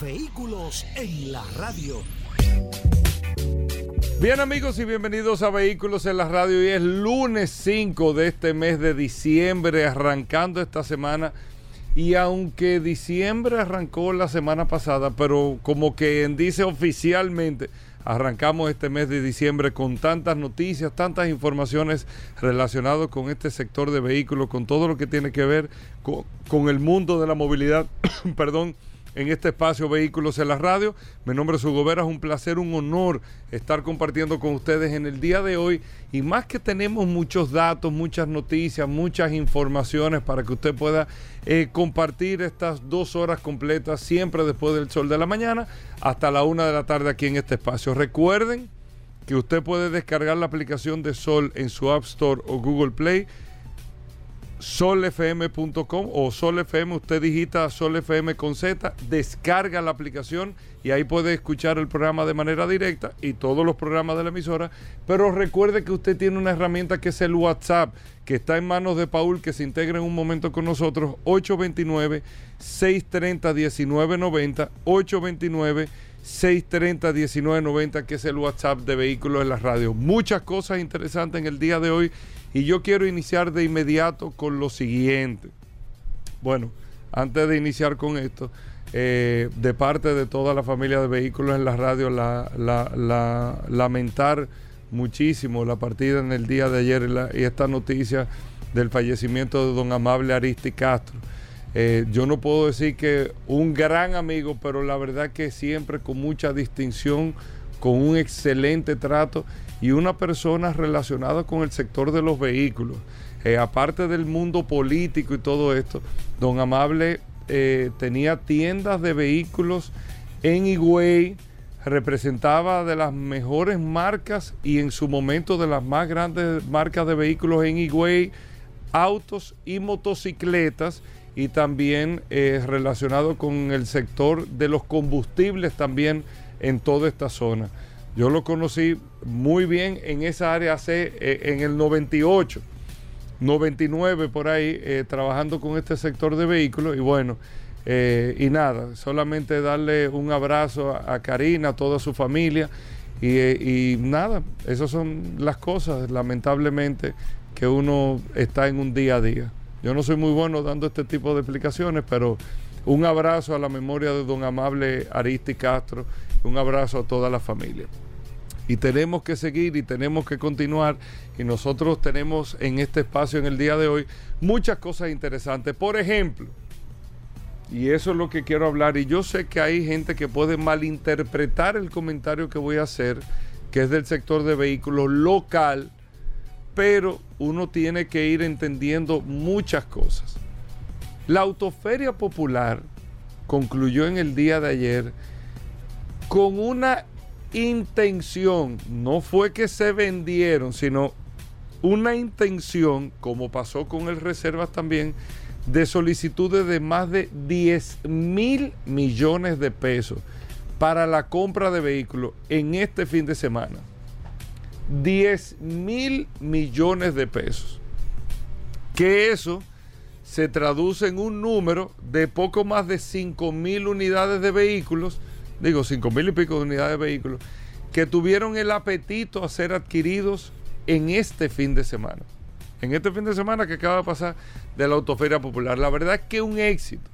Vehículos en la radio. Bien amigos y bienvenidos a Vehículos en la Radio. Hoy es lunes 5 de este mes de diciembre, arrancando esta semana. Y aunque diciembre arrancó la semana pasada, pero como que dice oficialmente, arrancamos este mes de diciembre con tantas noticias, tantas informaciones relacionadas con este sector de vehículos, con todo lo que tiene que ver con, con el mundo de la movilidad, perdón en este espacio Vehículos en la Radio. Mi nombre es Hugo Vera, es un placer, un honor estar compartiendo con ustedes en el día de hoy. Y más que tenemos muchos datos, muchas noticias, muchas informaciones para que usted pueda eh, compartir estas dos horas completas, siempre después del sol de la mañana, hasta la una de la tarde aquí en este espacio. Recuerden que usted puede descargar la aplicación de Sol en su App Store o Google Play solfm.com o solfm, usted digita solfm con Z, descarga la aplicación y ahí puede escuchar el programa de manera directa y todos los programas de la emisora. Pero recuerde que usted tiene una herramienta que es el WhatsApp, que está en manos de Paul, que se integra en un momento con nosotros, 829-630-1990, 829-630-1990, que es el WhatsApp de Vehículos en la Radio. Muchas cosas interesantes en el día de hoy y yo quiero iniciar de inmediato con lo siguiente. Bueno, antes de iniciar con esto, eh, de parte de toda la familia de vehículos en la radio, la, lamentar muchísimo la partida en el día de ayer y, esta noticia del fallecimiento de don Amable Aristi Castro. Eh, yo no puedo decir que un gran amigo, pero la verdad que siempre con mucha distinción, con un excelente trato y una persona relacionada con el sector de los vehículos. Eh, aparte del mundo político y todo esto, don Amable eh, tenía tiendas de vehículos en Higüey, representaba de las mejores marcas y en su momento de las más grandes marcas de vehículos en Higüey, autos y motocicletas y también eh, relacionado con el sector de los combustibles también en toda esta zona. Yo lo conocí muy bien en esa área hace, eh, en el 98, 99 por ahí, eh, trabajando con este sector de vehículos. Y bueno, eh, y nada, solamente darle un abrazo a, Karina, a toda su familia. Y, y, nada, esas son las cosas, lamentablemente, que uno está en un día a día. Yo no soy muy bueno dando este tipo de explicaciones, pero un abrazo a la memoria de don Amable Aristi Castro, un abrazo a toda la familia y tenemos que seguir y tenemos que continuar y nosotros tenemos en este espacio en el día de hoy muchas cosas interesantes. Por ejemplo, y eso es lo que quiero hablar y yo sé que hay gente que puede malinterpretar el comentario que voy a hacer, que es del sector de vehículos local, pero uno tiene que ir entendiendo muchas cosas. La autoferia popular concluyó en el día de ayer con una intención, no fue que se vendieron, sino una intención, como pasó con el Reservas también, de solicitudes de más de 10 mil millones de pesos para la compra de vehículos en este fin de semana. 10 mil millones de pesos. Que eso se traduce en un número de poco más de 5 mil unidades de vehículos digo, cinco mil y pico de unidades de vehículos, que tuvieron el apetito a ser adquiridos en este fin de semana. En este fin de semana que acaba de pasar de la Autoferia Popular. La verdad es que un éxito.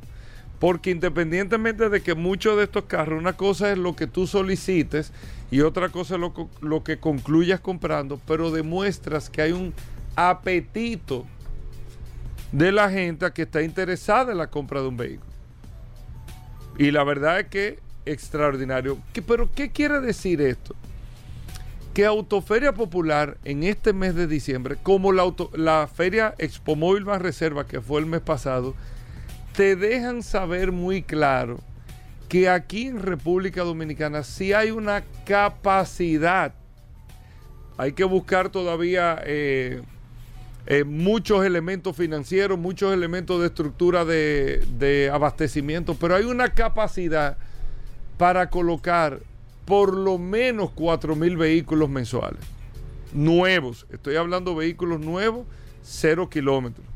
Porque independientemente de que muchos de estos carros, una cosa es lo que tú solicites y otra cosa es lo, lo que concluyas comprando, pero demuestras que hay un apetito de la gente que está interesada en la compra de un vehículo. Y la verdad es que extraordinario. ¿Pero qué quiere decir esto? Que Autoferia Popular en este mes de diciembre, como la, la Feria Expo Móvil Más Reserva que fue el mes pasado, te dejan saber muy claro que aquí en República Dominicana sí hay una capacidad. Hay que buscar todavía eh, eh, muchos elementos financieros, muchos elementos de estructura de abastecimiento, pero hay una capacidad para colocar por lo menos 4 mil vehículos mensuales. Nuevos. Estoy hablando de vehículos nuevos, cero kilómetros.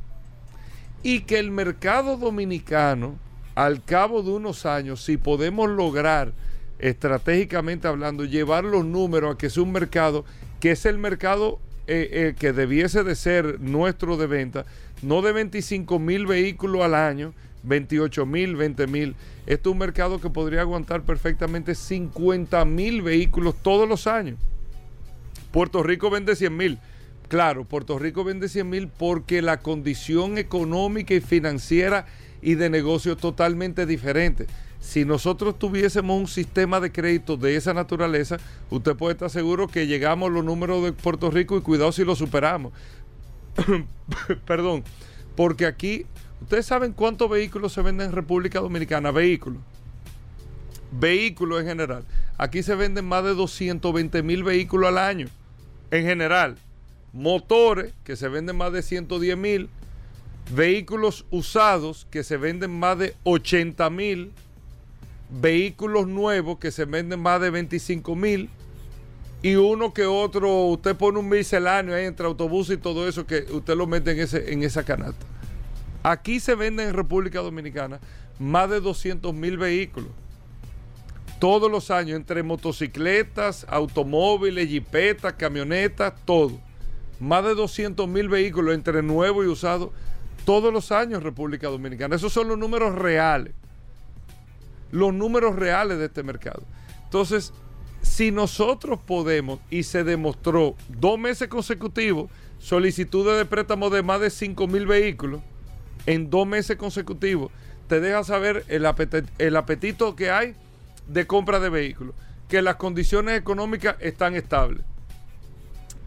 Y que el mercado dominicano al cabo de unos años, si podemos lograr estratégicamente hablando, llevar los números a que sea un mercado que es el mercado eh, eh, que debiese de ser nuestro de venta, no de 25 mil vehículos al año, 28 mil, 20 mil. Este es un mercado que podría aguantar perfectamente 50 mil vehículos todos los años. Puerto Rico vende 100 mil. Claro, Puerto Rico vende 100 mil porque la condición económica y financiera y de negocio totalmente diferente. Si nosotros tuviésemos un sistema de crédito de esa naturaleza, usted puede estar seguro que llegamos a los números de Puerto Rico y cuidado si lo superamos. Perdón, porque aquí, ustedes saben cuántos vehículos se venden en República Dominicana, vehículos. Vehículos en general. Aquí se venden más de 220 mil vehículos al año, en general. Motores, que se venden más de 110 mil vehículos usados que se venden más de 80 mil, vehículos nuevos que se venden más de 25 mil y uno que otro, usted pone un misceláneo ahí entre autobús y todo eso que usted lo mete en, ese, en esa canasta. Aquí se venden en República Dominicana más de 200 mil vehículos. Todos los años, entre motocicletas, automóviles, jipetas, camionetas, todo. Más de 200 mil vehículos entre nuevo y usado todos los años República Dominicana. Esos son los números reales. Los números reales de este mercado. Entonces, si nosotros podemos, y se demostró dos meses consecutivos, solicitudes de préstamo de más de 5 mil vehículos, en dos meses consecutivos, te deja saber el, apetito que hay de compra de vehículos, que las condiciones económicas están estables,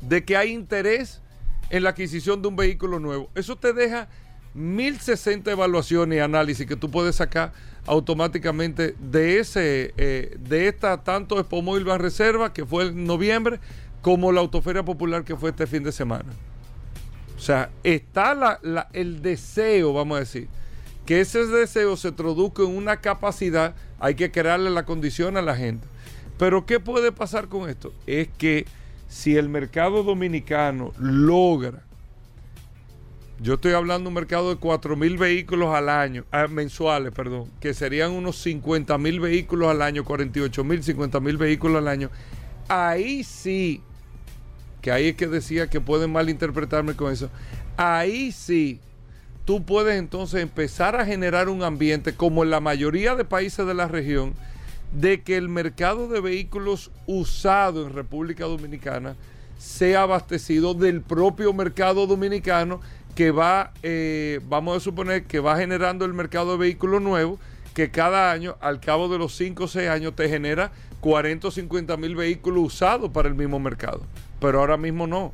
de que hay interés en la adquisición de un vehículo nuevo. Eso te deja 1060 evaluaciones y análisis que tú puedes sacar automáticamente de ese eh, de esta tanto Expo Móvil Reserva que fue en noviembre como la Autoferia Popular que fue este fin de semana. O sea, está el deseo, vamos a decir, que ese deseo se traduzca en una capacidad, hay que crearle la condición a la gente. Pero ¿qué puede pasar con esto? Es que si el mercado dominicano logra yo estoy hablando de un mercado de 4 mil vehículos al año, ah, mensuales, perdón, que serían unos 50 mil vehículos al año, 48 mil, 50 mil vehículos al año. Ahí sí, que ahí es que decía que pueden malinterpretarme con eso. Ahí sí, tú puedes entonces empezar a generar un ambiente, como en la mayoría de países de la región, de que el mercado de vehículos usados en República Dominicana sea abastecido del propio mercado dominicano que va, eh, vamos a suponer que va generando el mercado de vehículos nuevos, que cada año, al cabo de los 5 o 6 años, te genera 40 o 50 mil vehículos usados para el mismo mercado. Pero ahora mismo no.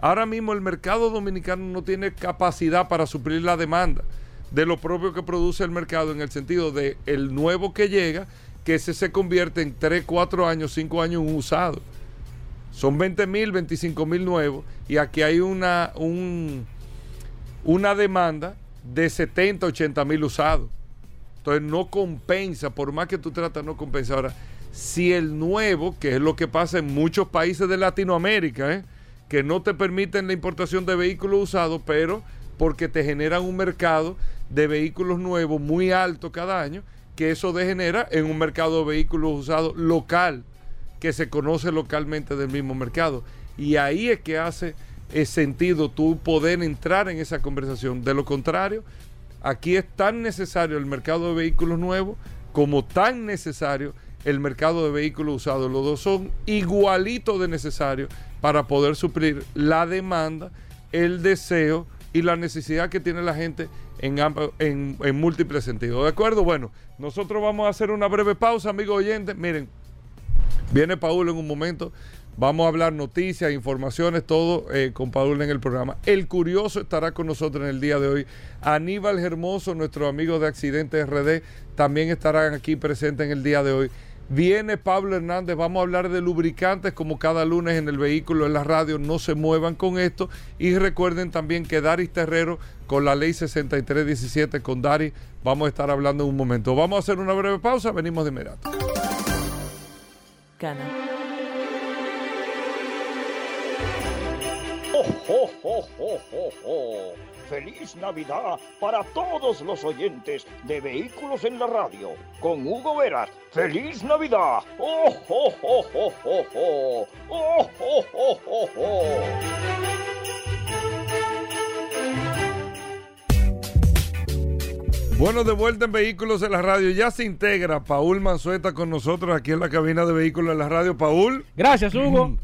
Ahora mismo el mercado dominicano no tiene capacidad para suplir la demanda de lo propio que produce el mercado en el sentido de el nuevo que llega, que ese se convierte en 3, 4 años, 5 años usado. Son 20 mil, 25 mil nuevos y aquí hay una, un, una demanda de 70, 80 mil usados. Entonces no compensa, por más que tú tratas, no compensa. Ahora, si el nuevo, que es lo que pasa en muchos países de Latinoamérica, ¿eh? que no te permiten la importación de vehículos usados, pero porque te generan un mercado de vehículos nuevos muy alto cada año, que eso degenera en un mercado de vehículos usados local, que se conoce localmente del mismo mercado. Y ahí es que hace es sentido tú poder entrar en esa conversación. De lo contrario, aquí es tan necesario el mercado de vehículos nuevos como tan necesario el mercado de vehículos usados. Los dos son igualitos de necesarios para poder suplir la demanda, el deseo y la necesidad que tiene la gente en, en, en múltiples sentidos. ¿De acuerdo? Bueno, nosotros vamos a hacer una breve pausa, amigos oyentes. Miren, viene Paul en un momento Vamos a hablar noticias, informaciones, todo eh, con Paul en el programa. El Curioso estará con nosotros en el día de hoy. Aníbal Hermoso, nuestro amigo de Accidentes RD, también estarán aquí presentes en el día de hoy. Viene Pablo Hernández, vamos a hablar de lubricantes como cada lunes en el vehículo, en la radio, no se muevan con esto. Y recuerden también que Daris Terrero con la ley 6317 con Dari, vamos a estar hablando en un momento. Vamos a hacer una breve pausa, venimos de inmediato. ¡Feliz Navidad para todos los oyentes de Vehículos en la Radio! Con Hugo Veras. ¡Feliz Navidad! ¡Oh, oh, oh, oh, oh, oh! ¡Oh, oh, oh, oh, oh! Bueno, de vuelta en Vehículos en la Radio. Ya se integra Paul Manzueta con nosotros aquí en la cabina de Vehículos en la Radio. Paul. Gracias, Hugo.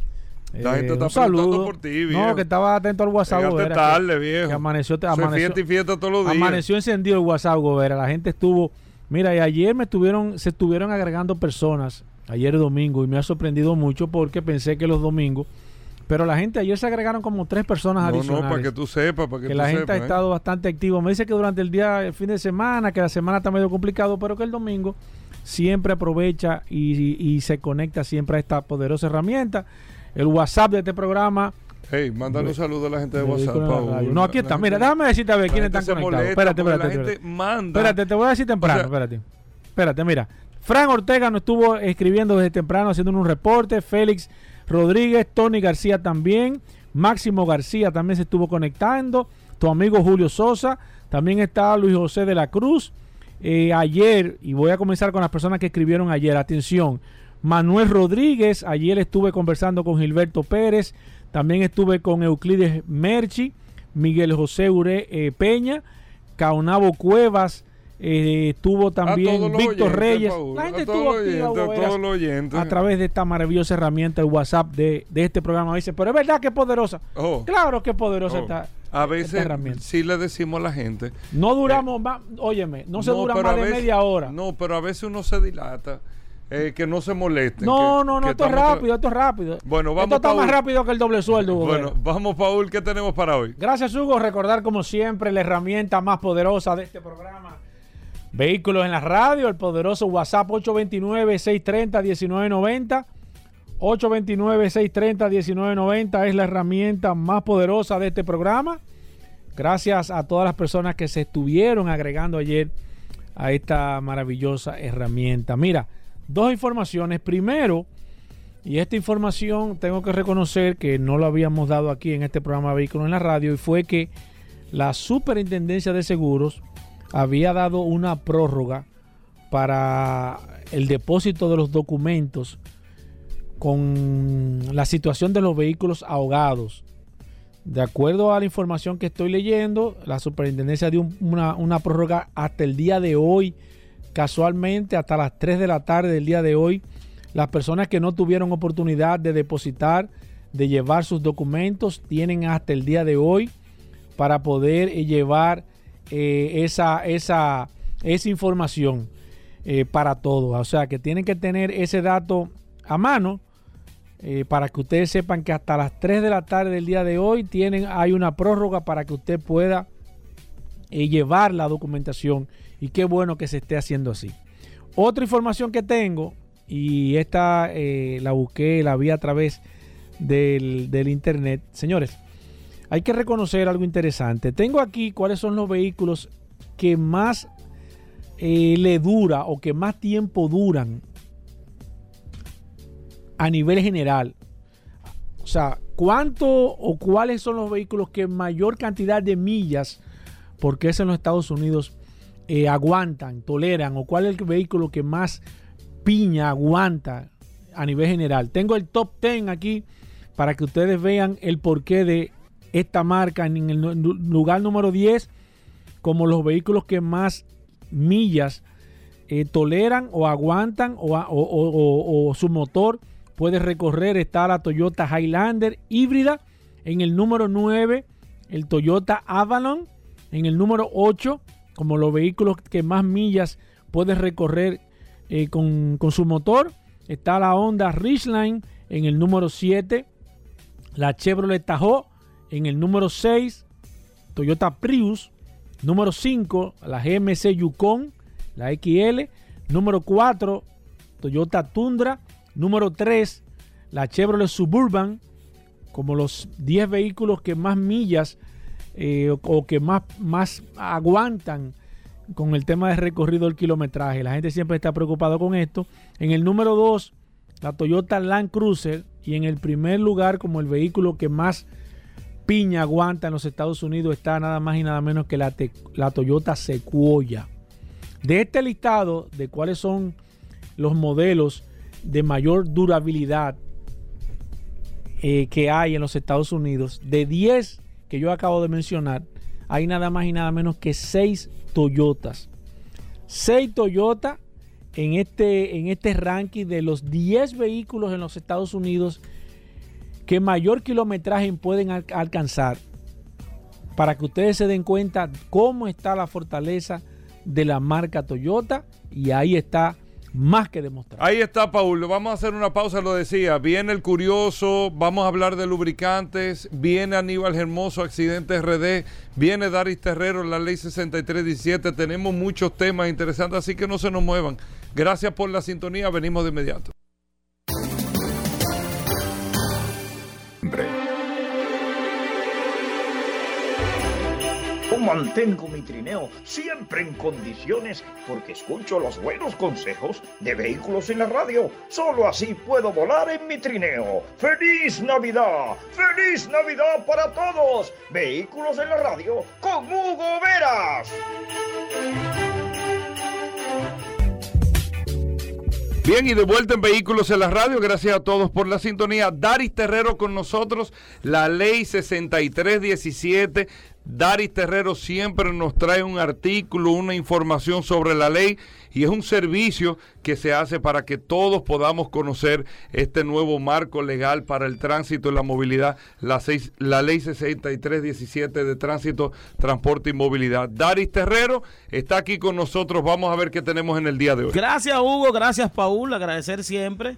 La gente Eh, está preguntando por ti, viejo. No, que estaba atento al WhatsApp. Llegaste Gobera, tarde, que- viejo. que amaneció, amaneció, fiesta y fiesta todos los días. amaneció encendido el WhatsApp, Gobera. La gente estuvo. Mira, y ayer me estuvieron, se estuvieron agregando personas, ayer domingo, y me ha sorprendido mucho porque pensé que los domingos. Pero la gente ayer se agregaron como tres personas No, no, adicionales. para que tú sepas, para que, que tú la gente sepas, ha ¿eh? estado bastante activo. Me dice que durante el día, el fin de semana, que la semana está medio complicado, pero que el domingo siempre aprovecha y, y se conecta siempre a esta poderosa herramienta. El WhatsApp de este programa. Hey, mándale un saludo a la gente de WhatsApp, Paul. No, aquí está. Mira, déjame decirte a ver quiénes están conectados. Espérate, porque espérate, La espérate. gente manda. Espérate, te voy a decir temprano, O sea- espérate. Espérate, mira. Fran Ortega nos estuvo escribiendo desde temprano, haciendo un reporte. Félix Rodríguez, Tony García también. Máximo García también se estuvo conectando. Tu amigo Julio Sosa. También está Luis José de la Cruz. Eh, ayer, y voy a comenzar con las personas que escribieron ayer. Atención. Manuel Rodríguez, ayer estuve conversando con Gilberto Pérez. También estuve con Euclides Merchi, Miguel José Ure eh, Peña, Caonabo Cuevas, eh, estuvo también Víctor oyentes, Reyes. Paul, La gente estuvo activa, oyentes, a Boveras, todos los oyentes. a través de esta maravillosa herramienta, el WhatsApp de, de este programa. Dice, pero es verdad que es poderosa. Oh. Claro que es poderosa Oh. esta, A esta veces herramienta. sí le decimos a la gente. No duramos más, óyeme, no se dura pero más de veces- media hora. No, pero a veces uno se dilata. Eh, que no se molesten. No, que- no, no, que esto es rápido, esto es rápido. Bueno, vamos, Esto está más rápido que el doble sueldo. Bueno, Gobera. vamos, Paul, ¿qué tenemos para hoy? Gracias, Hugo. Recordar, como siempre, la herramienta más poderosa de este programa. Vehículos en la radio, el poderoso WhatsApp 829-630-1990. 829-630-1990 es la herramienta más poderosa de este programa. Gracias a todas las personas que se estuvieron agregando ayer a esta maravillosa herramienta. Mira, dos informaciones. Primero, y esta información tengo que reconocer que no lo habíamos dado aquí en este programa Vehículos en la Radio y fue que la Superintendencia de Seguros había dado una prórroga para el depósito de los documentos con la situación de los vehículos ahogados. De acuerdo a la información que estoy leyendo, la superintendencia dio un- una, una prórroga hasta el día de hoy, casualmente hasta las 3 de la tarde del día de hoy. Las personas que no tuvieron oportunidad de depositar, de llevar sus documentos, tienen hasta el día de hoy para poder eh, llevar eh, esa, esa, esa información eh, para todos. O sea que tienen que tener ese dato a mano para que ustedes sepan que hasta las 3 de la tarde del día de hoy tienen, hay una prórroga para que usted pueda llevar la documentación y qué bueno que se esté haciendo así. Otra información que tengo, y esta eh, la busqué, la vi a través del, internet. Señores, hay que reconocer algo interesante. Tengo aquí cuáles son los vehículos que más eh, le dura o que más tiempo duran a nivel general. O sea, ¿cuánto o cuáles son los vehículos que mayor cantidad de millas, porque es en los Estados Unidos, eh, aguantan, toleran? ¿O cuál es el vehículo que más piña aguanta a nivel general? Tengo el top 10 aquí para que ustedes vean el porqué de esta marca en el lugar número 10 como los vehículos que más millas eh, toleran o aguantan o- o su motor puede recorrer. Está la Toyota Highlander híbrida. En el número 9, el Toyota Avalon. En el número 8, como los vehículos que más millas puede recorrer eh, con, con su motor. Está la Honda Ridgeline En el número 7, la Chevrolet Tahoe. En el número 6, Toyota Prius. Número 5, la GMC Yukon, la XL. Número 4, Toyota Tundra. Número 3, la Chevrolet Suburban. Como los 10 vehículos que más millas eh, o, que más, más aguantan con el tema de recorrido del kilometraje. La gente siempre está preocupada con esto. En el número 2, la Toyota Land Cruiser. Y en el primer lugar, como el vehículo que más piña aguanta en los Estados Unidos, está nada más y nada menos que la, la Toyota Sequoia. De este listado de cuáles son los modelos de mayor durabilidad eh, que hay en los Estados Unidos, de 10 que yo acabo de mencionar, hay nada más y nada menos que 6 Toyotas. 6 Toyota en este, en este ranking de los 10 vehículos en los Estados Unidos que mayor kilometraje pueden al alcanzar. Para que ustedes se den cuenta cómo está la fortaleza de la marca Toyota. Y ahí está más que demostrar. Ahí está, Paul. Vamos a hacer una pausa, lo decía. Viene el curioso, vamos a hablar de lubricantes. Viene Aníbal Hermoso, Accidente RD. Viene Daris Terrero, la ley 6317. Tenemos muchos temas interesantes, así que no se nos muevan. Gracias por la sintonía. Venimos de inmediato. Mantengo mi trineo siempre en condiciones porque escucho los buenos consejos de vehículos en la radio. Solo así puedo volar en mi trineo. ¡Feliz Navidad! ¡Feliz Navidad para todos! Vehículos en la radio con Hugo Veras. Bien, y de vuelta en Vehículos en la Radio, gracias a todos por la sintonía. Daris Terrero con nosotros, la ley 6317 Daris Terrero siempre nos trae un artículo, una información sobre la ley y es un servicio que se hace para que todos podamos conocer este nuevo marco legal para el tránsito y la movilidad, la, ley 6317 de tránsito, transporte y movilidad. Daris Terrero está aquí con nosotros, vamos a ver qué tenemos en el día de hoy. Gracias Hugo, gracias Paul, agradecer siempre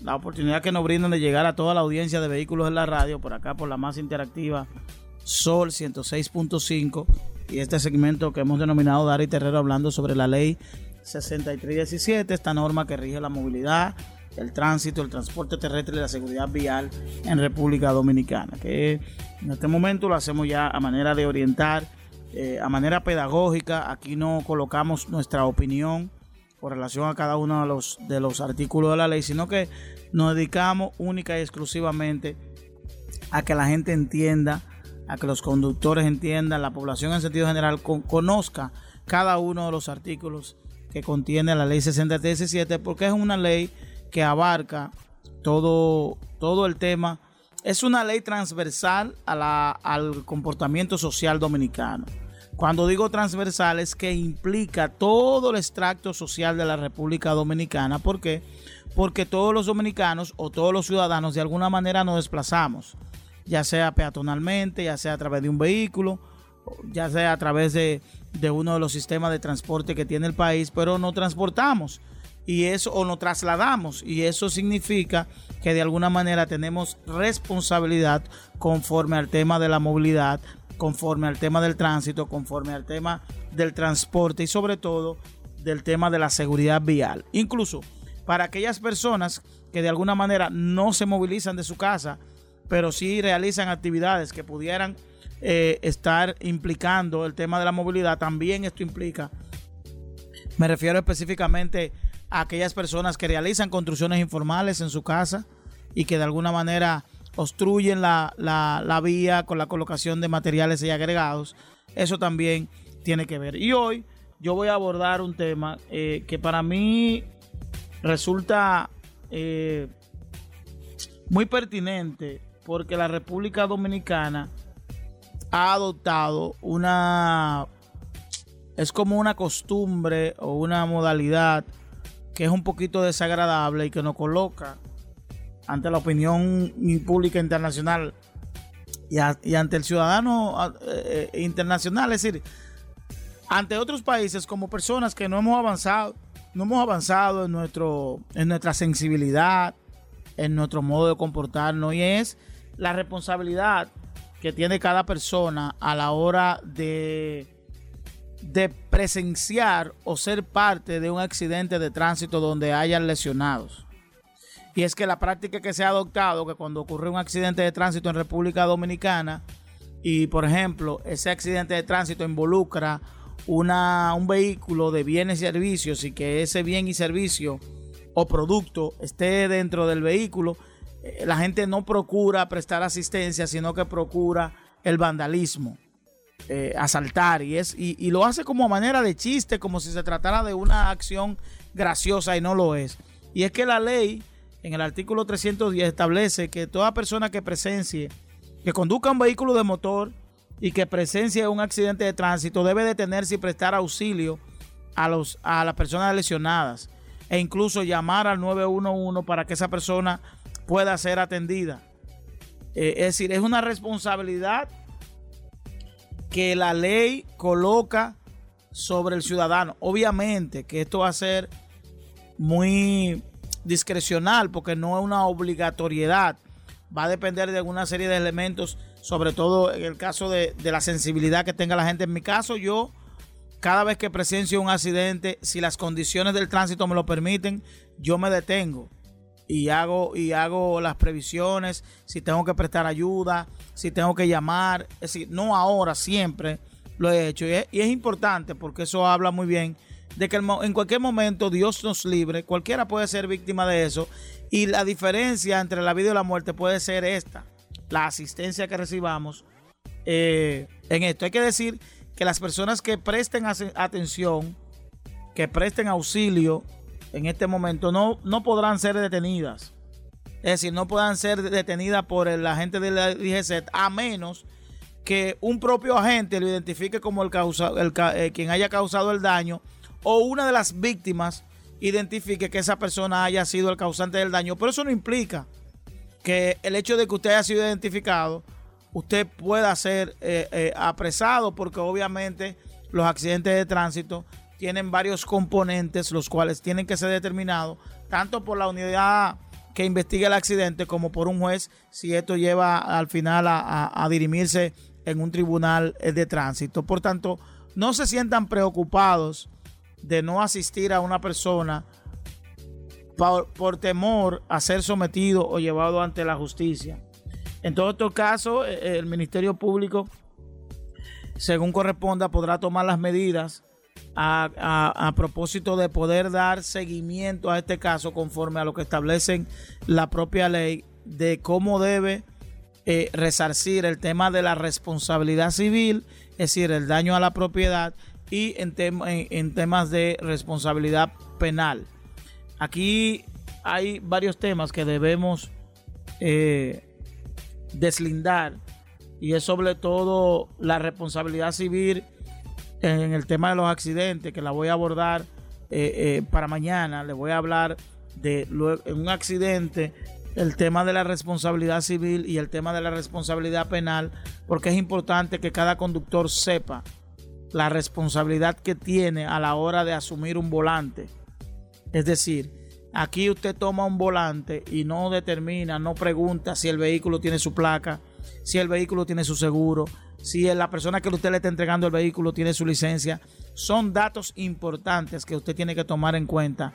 la oportunidad que nos brindan de llegar a toda la audiencia de vehículos en la radio, por acá por la más interactiva Sol 106.5 y este segmento que hemos denominado Dari Terrero hablando sobre la ley 6317, esta norma que rige la movilidad, el tránsito, el transporte terrestre y la seguridad vial en República Dominicana, que en este momento lo hacemos ya a manera de orientar, eh, a manera pedagógica, aquí no colocamos nuestra opinión con relación a cada uno de los, de los artículos de la ley, sino que nos dedicamos única y exclusivamente a que la gente entienda a que los conductores entiendan, la población en sentido general con, conozca cada uno de los artículos que contiene la ley 6317 porque es una ley que abarca todo, todo el tema. Es una ley transversal a la, al comportamiento social dominicano. Cuando digo transversal es que implica todo el extracto social de la República Dominicana. ¿Por qué? Porque todos los dominicanos o todos los ciudadanos de alguna manera nos desplazamos ya sea peatonalmente, ya sea a través de un vehículo, ya sea a través de, uno de los sistemas de transporte que tiene el país, pero no transportamos y eso o no trasladamos y eso significa que de alguna manera tenemos responsabilidad conforme al tema de la movilidad, conforme al tema del tránsito, conforme al tema del transporte y sobre todo del tema de la seguridad vial. Incluso para aquellas personas que de alguna manera no se movilizan de su casa, pero sí realizan actividades que pudieran eh, estar implicando el tema de la movilidad. También esto implica, me refiero específicamente a aquellas personas que realizan construcciones informales en su casa y que de alguna manera obstruyen la, la, vía con la colocación de materiales y agregados. Eso también tiene que ver. Y hoy yo voy a abordar un tema eh, que para mí resulta eh, muy pertinente porque la República Dominicana ha adoptado una es como una costumbre o una modalidad que es un poquito desagradable y que nos coloca ante la opinión pública internacional y, ante el ciudadano eh, internacional, es decir, ante otros países como personas que no hemos avanzado, no hemos avanzado en nuestro en nuestra sensibilidad, en nuestro modo de comportarnos y es la responsabilidad que tiene cada persona a la hora de, de presenciar o ser parte de un accidente de tránsito donde hayan lesionados. Y es que la práctica que se ha adoptado, que cuando ocurre un accidente de tránsito en República Dominicana, y por ejemplo, ese accidente de tránsito involucra una, un vehículo de bienes y servicios y que ese bien y servicio o producto esté dentro del vehículo, eh, la gente no procura prestar asistencia, sino que procura el vandalismo, eh, asaltar, y, es, y lo hace como manera de chiste, como si se tratara de una acción graciosa y no lo es. Y es que la ley en el artículo 310 establece que toda persona que presencie, que conduzca un vehículo de motor y que presencie un accidente de tránsito debe detenerse y prestar auxilio a, los, a las personas lesionadas e incluso llamar al 911 para que esa persona pueda ser atendida. Eh, es decir, es una responsabilidad que la ley coloca sobre el ciudadano. Obviamente que esto va a ser muy discrecional porque no es una obligatoriedad. Va a depender de una serie de elementos, sobre todo en el caso de, de la sensibilidad que tenga la gente. En mi caso, yo cada vez que presencio un accidente, si las condiciones del tránsito me lo permiten, yo me detengo y hago y hago las previsiones, si tengo que prestar ayuda, si tengo que llamar, es decir, no ahora, siempre lo he hecho y es, importante porque eso habla muy bien de que en cualquier momento Dios nos libre, cualquiera puede ser víctima de eso y la diferencia entre la vida y la muerte puede ser esta, la asistencia que recibamos eh, en esto. Hay que decir que las personas que presten atención, que presten auxilio en este momento, no, no podrán ser detenidas. Es decir, no podrán ser detenidas por el agente de la a menos que un propio agente lo identifique como el, causa, el eh, quien haya causado el daño o una de las víctimas identifique que esa persona haya sido el causante del daño. Pero eso no implica que el hecho de que usted haya sido identificado, usted pueda ser eh, eh, apresado, porque obviamente los accidentes de tránsito tienen varios componentes, los cuales tienen que ser determinados tanto por la unidad que investiga el accidente como por un juez, si esto lleva al final a, a dirimirse en un tribunal de tránsito. Por tanto, no se sientan preocupados de no asistir a una persona por, temor a ser sometido o llevado ante la justicia. En todo estos casos, eh, eh, el Ministerio Público, según corresponda, podrá tomar las medidas a, propósito de poder dar seguimiento a este caso conforme a lo que establecen la propia ley de cómo debe eh, resarcir el tema de la responsabilidad civil, es decir, el daño a la propiedad y en, temas de responsabilidad penal. Aquí hay varios temas que debemos eh, deslindar y es sobre todo la responsabilidad civil en el tema de los accidentes que la voy a abordar eh, eh, para mañana. Le voy a hablar de en un accidente el tema de la responsabilidad civil y el tema de la responsabilidad penal porque es importante que cada conductor sepa la responsabilidad que tiene a la hora de asumir un volante. Es decir, aquí usted toma un volante y no determina, no pregunta si el vehículo tiene su placa, si el vehículo tiene su seguro, si la persona que usted le está entregando el vehículo tiene su licencia. Son datos importantes que usted tiene que tomar en cuenta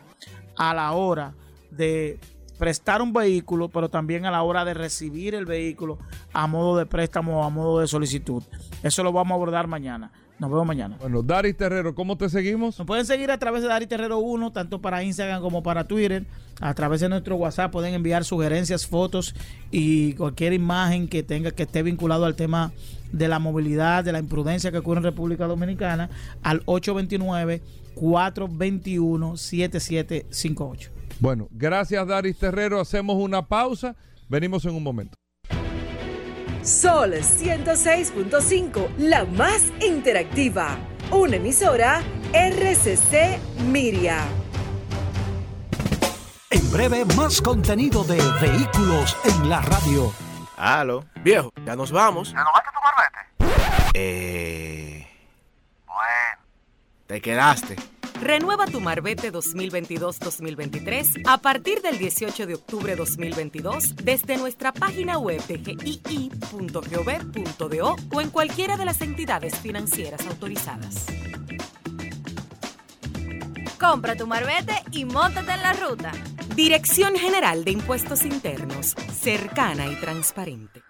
a la hora de prestar un vehículo, pero también a la hora de recibir el vehículo a modo de préstamo o a modo de solicitud. Eso lo vamos a abordar mañana. Nos vemos mañana. Bueno, Dari Terrero, ¿cómo te seguimos? Nos pueden seguir a través de Dari Terrero 1, tanto para Instagram como para Twitter. A través de nuestro WhatsApp pueden enviar sugerencias, fotos y cualquier imagen que tenga que esté vinculado al tema de la movilidad, de la imprudencia que ocurre en República Dominicana al 829-421-7758. Bueno, gracias Daris Terrero. Hacemos una pausa. Venimos en un momento. Sol 106.5, la más interactiva. Una emisora RCC Miria. En breve, más contenido de vehículos en la radio. Aló, viejo, ya nos vamos. ¿Ya no Eh. Bueno. Te quedaste. Renueva tu Marbete 2022-2023 a partir del 18 de octubre 2022 desde nuestra página web de gii.gov.do o en cualquiera de las entidades financieras autorizadas. Compra tu Marbete y móntate en la ruta. Dirección General de Impuestos Internos, cercana y transparente.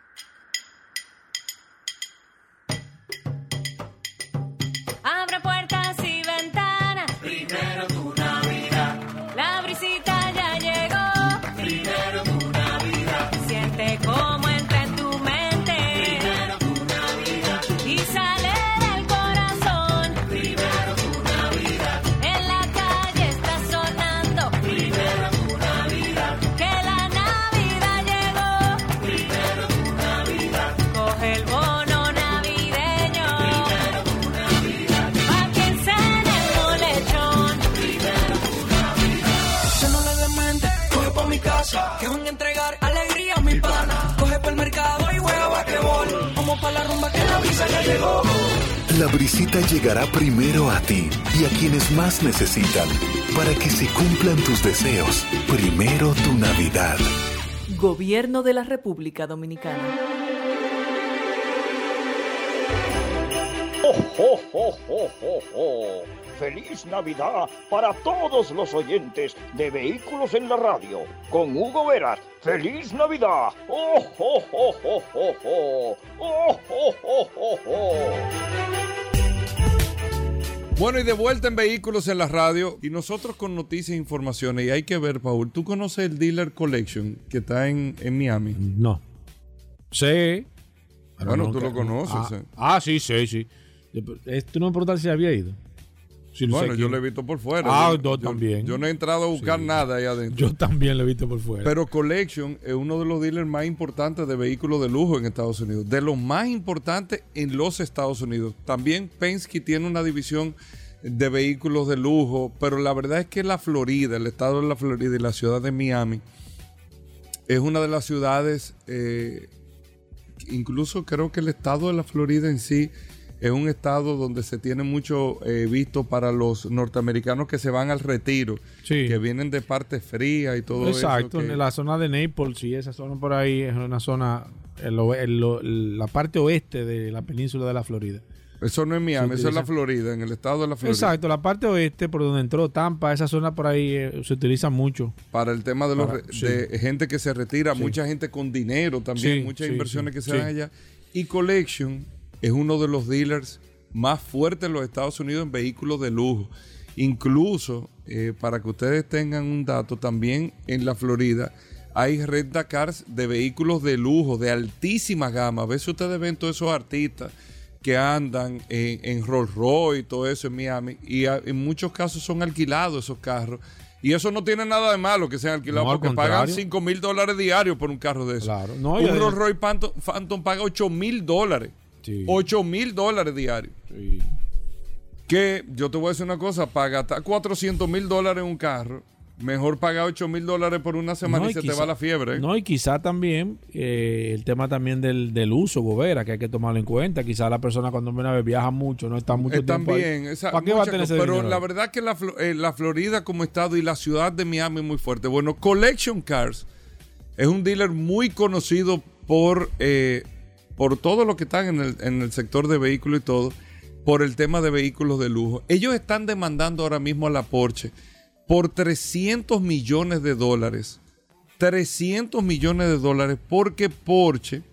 Brisa ya llegó. La brisita llegará primero a ti y a quienes más necesitan para que se cumplan tus deseos. Primero tu Navidad. Gobierno de la República Dominicana. ¡Oh, oh, oh, oh, oh, oh! ¡Feliz Navidad para todos los oyentes de Vehículos en la Radio! Con Hugo Veras. ¡Feliz Navidad! ¡Oh, oh, oh, oh, oh, oh! ¡Oh, oh, oh, oh, oh! Bueno, y de vuelta en Vehículos en la Radio. Y nosotros con noticias e informaciones. Y hay que ver, Paul, ¿tú conoces el Dealer Collection que está en, en Miami? No. Sí. Pero Bueno, nunca- tú lo conoces. Ah, eh. ah, sí, sí, sí. Eh, Tú no me preguntaste si había ido. No Bueno, yo lo he visto por fuera. Ah, yo, yo yo- también. Yo no he entrado a buscar Sí. nada ahí adentro. Yo también lo he visto por fuera. Pero Collection es uno de los dealers más importantes de vehículos de lujo en Estados Unidos. De los más importantes en los Estados Unidos. También Penske tiene una división de vehículos de lujo. Pero la verdad es que la Florida, el estado de la Florida y la ciudad de Miami, es una de las ciudades, eh, incluso creo que el estado de la Florida en sí es un estado donde se tiene mucho eh, visto para los norteamericanos que se van al retiro, Sí. que vienen de parte fría y todo Exacto, eso. que- en la zona de Naples y esa zona por ahí es una zona, el el la parte oeste de la península de la Florida. Eso no es Miami, eso es la Florida, en el estado de la Florida. Exacto, la parte oeste por donde entró Tampa, esa zona por ahí eh, se utiliza mucho. Para el tema de, los Para- re- sí. de gente que se retira, Sí. mucha gente con dinero también, muchas inversiones que se dan allá. Y Collection es uno de los dealers más fuertes en los Estados Unidos en vehículos de lujo. Incluso, eh, para que ustedes tengan un dato, también en la Florida hay renta cars de vehículos de lujo, de altísima gama. A veces ustedes ven todos esos artistas que andan en, en Rolls Royce y todo eso en Miami. Y a- en muchos casos son alquilados esos carros. Y eso no tiene nada de malo que sean alquilados, No, porque pagan contrario. 5 mil dólares diarios por un carro de eso. Claro. No, un Rolls Royce Phantom, Phantom paga 8 mil dólares. Sí. 8 mil dólares diarios. Sí. Que yo te voy a decir una cosa, gastar 400 mil dólares en un carro, mejor pagar 8 mil dólares por una semana No, y se te va la fiebre. No, y quizá también eh, el tema también del, del uso, Gobera, que hay que tomarlo en cuenta. Quizá la persona cuando viene a ver viaja mucho, no está mucho Eh, tiempo ahí. también, esa- ¿Para qué va a tener ese Pero dinero la verdad que la, eh, la Florida como estado y la ciudad de Miami es muy fuerte. Bueno, Collection Cars es un dealer muy conocido por, eh, por todo lo que están en el, sector de vehículos y todo, por el tema de vehículos de lujo. Ellos están demandando ahora mismo a la Porsche por 300 millones de dólares. 300 millones de dólares porque Porsche,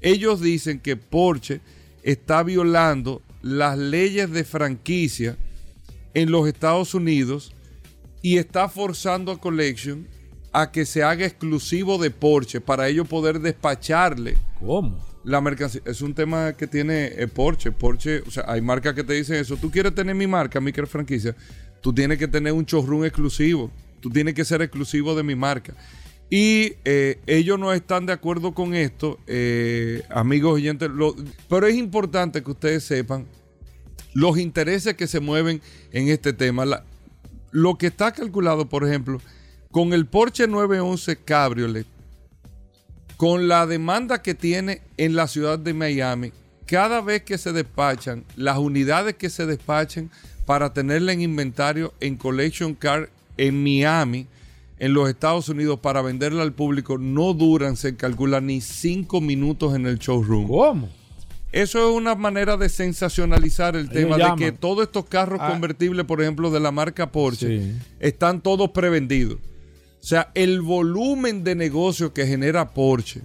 ellos dicen que Porsche está violando las leyes de franquicia en los Estados Unidos y está forzando a Collection a que se haga exclusivo de Porsche para ellos poder despacharle ¿Cómo? La mercancía. Es un tema que tiene eh, Porsche. Porsche, o sea, hay marcas que te dicen eso. Tú quieres tener mi marca, mi franquicia, tú tienes que tener un showroom exclusivo. Tú tienes que ser exclusivo de mi marca. Y eh, ellos no están de acuerdo con esto, eh, amigos oyentes. lo- pero es importante que ustedes sepan los intereses que se mueven en este tema. La- lo que está calculado, por ejemplo, con el Porsche 911 Cabriolet, con la demanda que tiene en la ciudad de Miami, cada vez que se despachan, las unidades que se despachen para tenerla en inventario en Collection Car en Miami, en los Estados Unidos, para venderla al público, no duran, se calcula, ni cinco minutos en el showroom. ¿Cómo? Eso es una manera de sensacionalizar el tema de que todos estos carros Ah. convertibles, por ejemplo, de la marca Porsche, están todos prevendidos. O sea, el volumen de negocio que genera Porsche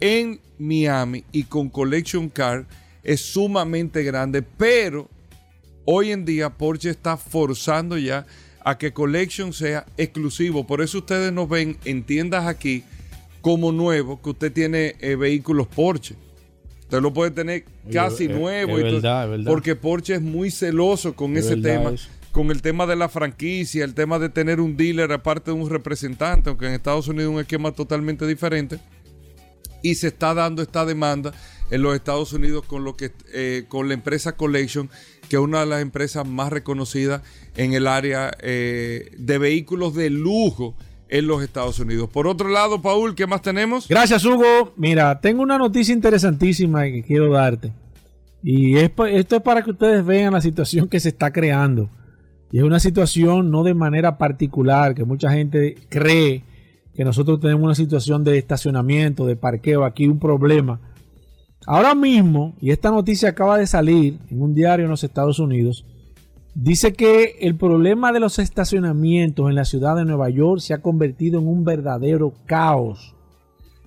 en Miami y con Collection Car es sumamente grande, pero hoy en día Porsche está forzando ya a que Collection sea exclusivo. Por eso ustedes nos ven en tiendas aquí como nuevo, que usted tiene eh, vehículos Porsche. Usted lo puede tener casi es- nuevo. es verdad, es verdad. Porque Porsche es muy celoso con Es ese tema. eso. Con el tema de la franquicia, el tema de tener un dealer aparte de un representante, aunque en Estados Unidos es un esquema totalmente diferente y se está dando esta demanda en los Estados Unidos con lo que eh, con la empresa Collection, que es una de las empresas más reconocidas en el área eh, de vehículos de lujo en los Estados Unidos. Por otro lado, Paul, ¿qué más tenemos? Gracias, Hugo. Mira, tengo una noticia interesantísima que quiero darte. Y esto es para que ustedes vean la situación que se está creando. Y es una situación no de manera particular, que mucha gente cree que nosotros tenemos una situación de estacionamiento, de parqueo, aquí un problema. Ahora mismo, y esta noticia acaba de salir en un diario en los Estados Unidos, dice que el problema de los estacionamientos en la ciudad de Nueva York se ha convertido en un verdadero caos.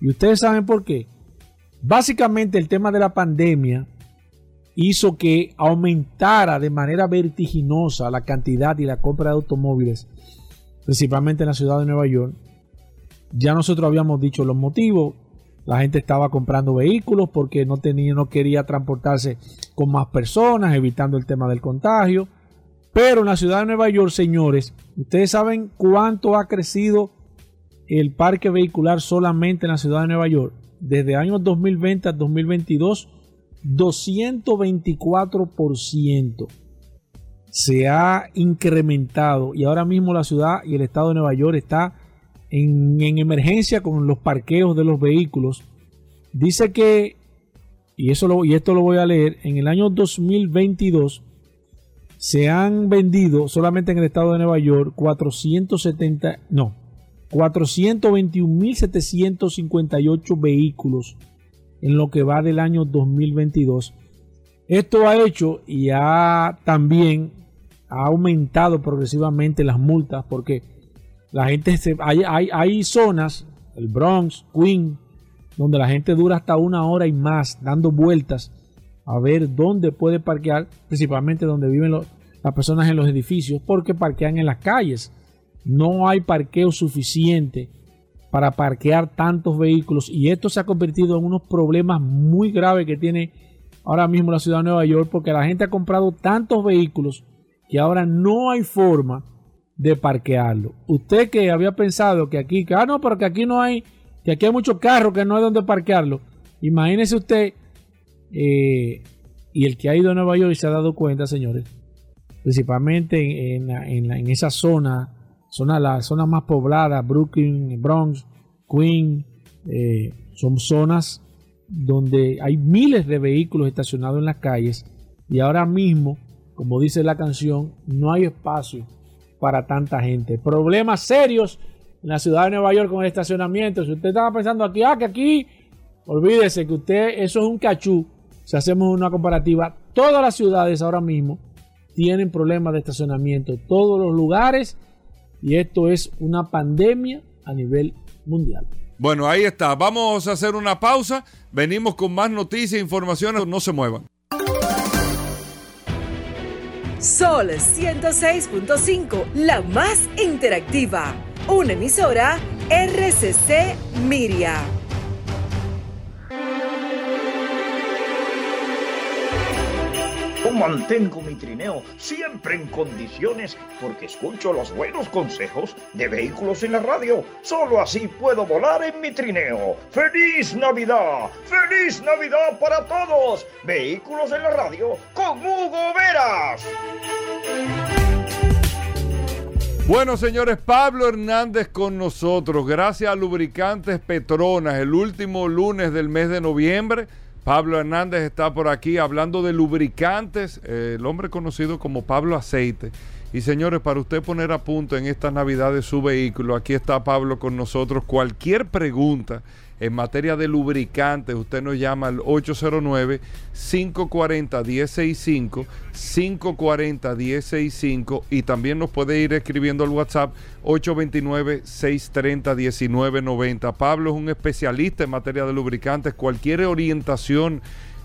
¿Y ustedes saben por qué? Básicamente el tema de la pandemia hizo que aumentara de manera vertiginosa la cantidad y la compra de automóviles, principalmente en la ciudad de Nueva York. Ya nosotros habíamos dicho los motivos. La gente estaba comprando vehículos porque no tenía, no quería transportarse con más personas, evitando el tema del contagio. Pero en la ciudad de Nueva York, señores, ustedes saben cuánto ha crecido el parque vehicular solamente en la ciudad de Nueva York. Desde años 2020 a 2022, 224% se ha incrementado y ahora mismo la ciudad y el estado de Nueva York está en, en emergencia con los parqueos de los vehículos. Dice que, y, eso y esto lo voy a leer, en el año 2022 se han vendido solamente en el estado de Nueva York 470, no, 421.758 vehículos en lo que va del año 2022. Esto ha hecho y ha también ha aumentado progresivamente las multas porque la gente se, hay, hay, hay zonas, el Bronx, Queen, donde la gente dura hasta una hora y más dando vueltas a ver dónde puede parquear, principalmente donde viven las personas en los edificios, porque parquean en las calles. No hay parqueo suficiente para parquear tantos vehículos y esto se ha convertido en unos problemas muy graves que tiene ahora mismo la ciudad de Nueva York porque la gente ha comprado tantos vehículos que ahora no hay forma de parquearlo. Usted que había pensado que aquí, ah, no, pero que aquí no hay, que aquí hay muchos carros que no hay donde parquearlo. Imagínese usted, eh, y el que ha ido a Nueva York y se ha dado cuenta, señores, principalmente en, en esa zona, zona, la zona más poblada, Brooklyn, Bronx, Queen, eh, son zonas donde hay miles de vehículos estacionados en las calles y ahora mismo, como dice la canción, no hay espacio para tanta gente. Problemas serios en la ciudad de Nueva York con el estacionamiento. Si usted estaba pensando aquí, ah, que aquí, olvídese que usted, eso es un cachú. Si hacemos una comparativa, todas las ciudades ahora mismo tienen problemas de estacionamiento, todos los lugares, y esto es una pandemia a nivel mundial. Bueno, ahí está. Vamos a hacer una pausa. Venimos con más noticias e informaciones. No se muevan. Sol 106.5, la más interactiva. Una emisora RCC Miria. Mantengo mi trineo siempre en condiciones porque escucho los buenos consejos de vehículos en la radio. Solo así puedo volar en mi trineo. ¡Feliz Navidad! ¡Feliz Navidad para todos! Vehículos en la radio con Hugo Veras. Bueno, señores, Pablo Hernández con nosotros. Gracias a Lubricantes Petronas, el último lunes del mes de noviembre. Pablo Hernández está por aquí hablando de lubricantes, eh, el hombre conocido como Pablo Aceite. Y señores, para usted poner a punto en estas navidades su vehículo, aquí está Pablo con nosotros. Cualquier pregunta en materia de lubricantes, usted nos llama al 809-540-1065, 540-1065 y también nos puede ir escribiendo al WhatsApp 829-630-1990. Pablo es un especialista en materia de lubricantes. Cualquier orientación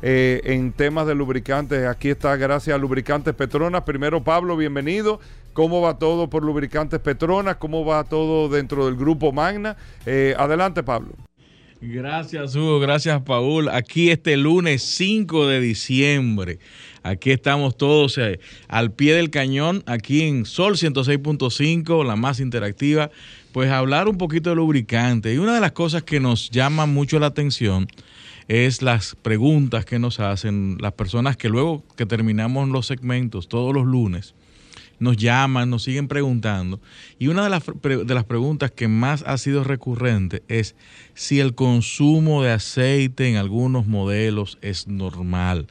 eh, en temas de lubricantes, aquí está gracias a Lubricantes Petronas. Primero, Pablo, bienvenido. ¿Cómo va todo por Lubricantes Petronas? ¿Cómo va todo dentro del grupo Magna? Eh, adelante, Pablo. Gracias, Hugo. Gracias, Paul. Aquí este lunes 5 de diciembre. Aquí estamos todos eh, al pie del cañón, aquí en Sol 106.5, la más interactiva. Pues hablar un poquito de lubricante. Y una de las cosas que nos llama mucho la atención es las preguntas que nos hacen las personas que luego que terminamos los segmentos todos los lunes nos llaman, nos siguen preguntando. Y una de las, de las preguntas que más ha sido recurrente es si el consumo de aceite en algunos modelos es normal.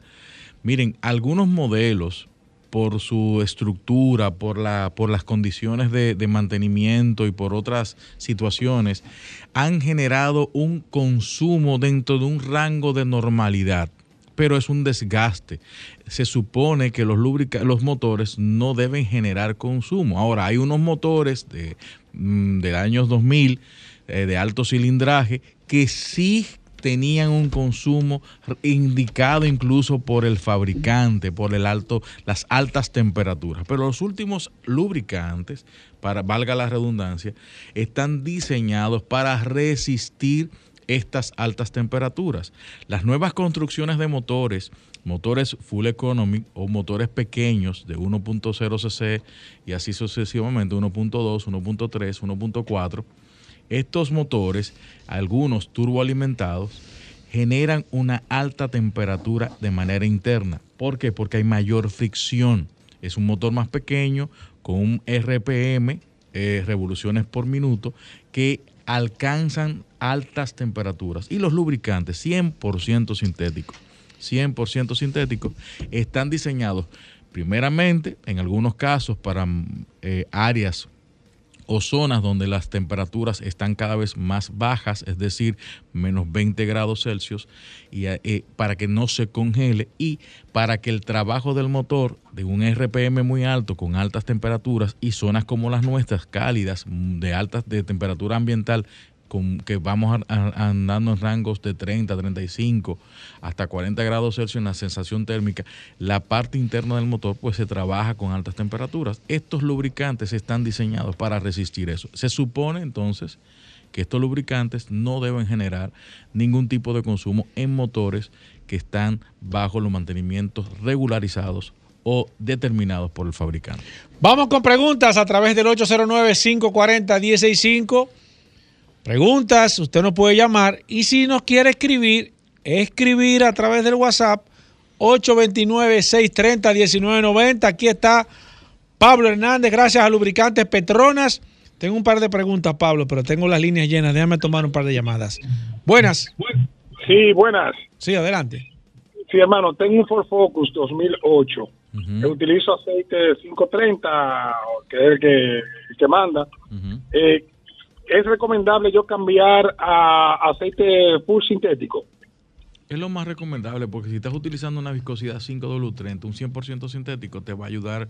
Miren, algunos modelos, por su estructura, por, la, por las condiciones de, de mantenimiento y por otras situaciones, han generado un consumo dentro de un rango de normalidad pero es un desgaste. Se supone que los, los motores no deben generar consumo. Ahora, hay unos motores de, mm, del año 2000 eh, de alto cilindraje que sí tenían un consumo indicado incluso por el fabricante, por el alto, las altas temperaturas. Pero los últimos lubricantes, para valga la redundancia, están diseñados para resistir estas altas temperaturas. Las nuevas construcciones de motores, motores full economy o motores pequeños de 1.0 cc y así sucesivamente 1.2, 1.3, 1.4, estos motores, algunos turboalimentados, generan una alta temperatura de manera interna. ¿Por qué? Porque hay mayor fricción. Es un motor más pequeño con un RPM, eh, revoluciones por minuto, que alcanzan altas temperaturas. Y los lubricantes, 100% sintéticos, 100% sintéticos, están diseñados primeramente, en algunos casos, para eh, áreas o zonas donde las temperaturas están cada vez más bajas, es decir, menos 20 grados Celsius, y, eh, para que no se congele y para que el trabajo del motor de un RPM muy alto con altas temperaturas y zonas como las nuestras, cálidas, de altas de temperatura ambiental, que vamos andando en rangos de 30, 35 hasta 40 grados Celsius en la sensación térmica, la parte interna del motor pues se trabaja con altas temperaturas. Estos lubricantes están diseñados para resistir eso. Se supone entonces que estos lubricantes no deben generar ningún tipo de consumo en motores que están bajo los mantenimientos regularizados o determinados por el fabricante. Vamos con preguntas a través del 809-540-165. Preguntas, usted nos puede llamar y si nos quiere escribir, escribir a través del WhatsApp 829-630-1990. Aquí está Pablo Hernández, gracias a Lubricantes Petronas. Tengo un par de preguntas, Pablo, pero tengo las líneas llenas. Déjame tomar un par de llamadas. Buenas. Sí, buenas. Sí, adelante. Sí, hermano, tengo un Ford Focus 2008. que Utilizo aceite 530, que es el que, el que manda. Eh, ¿Es recomendable yo cambiar a aceite full sintético? Es lo más recomendable porque si estás utilizando una viscosidad 5W30, un 100% sintético, te va a ayudar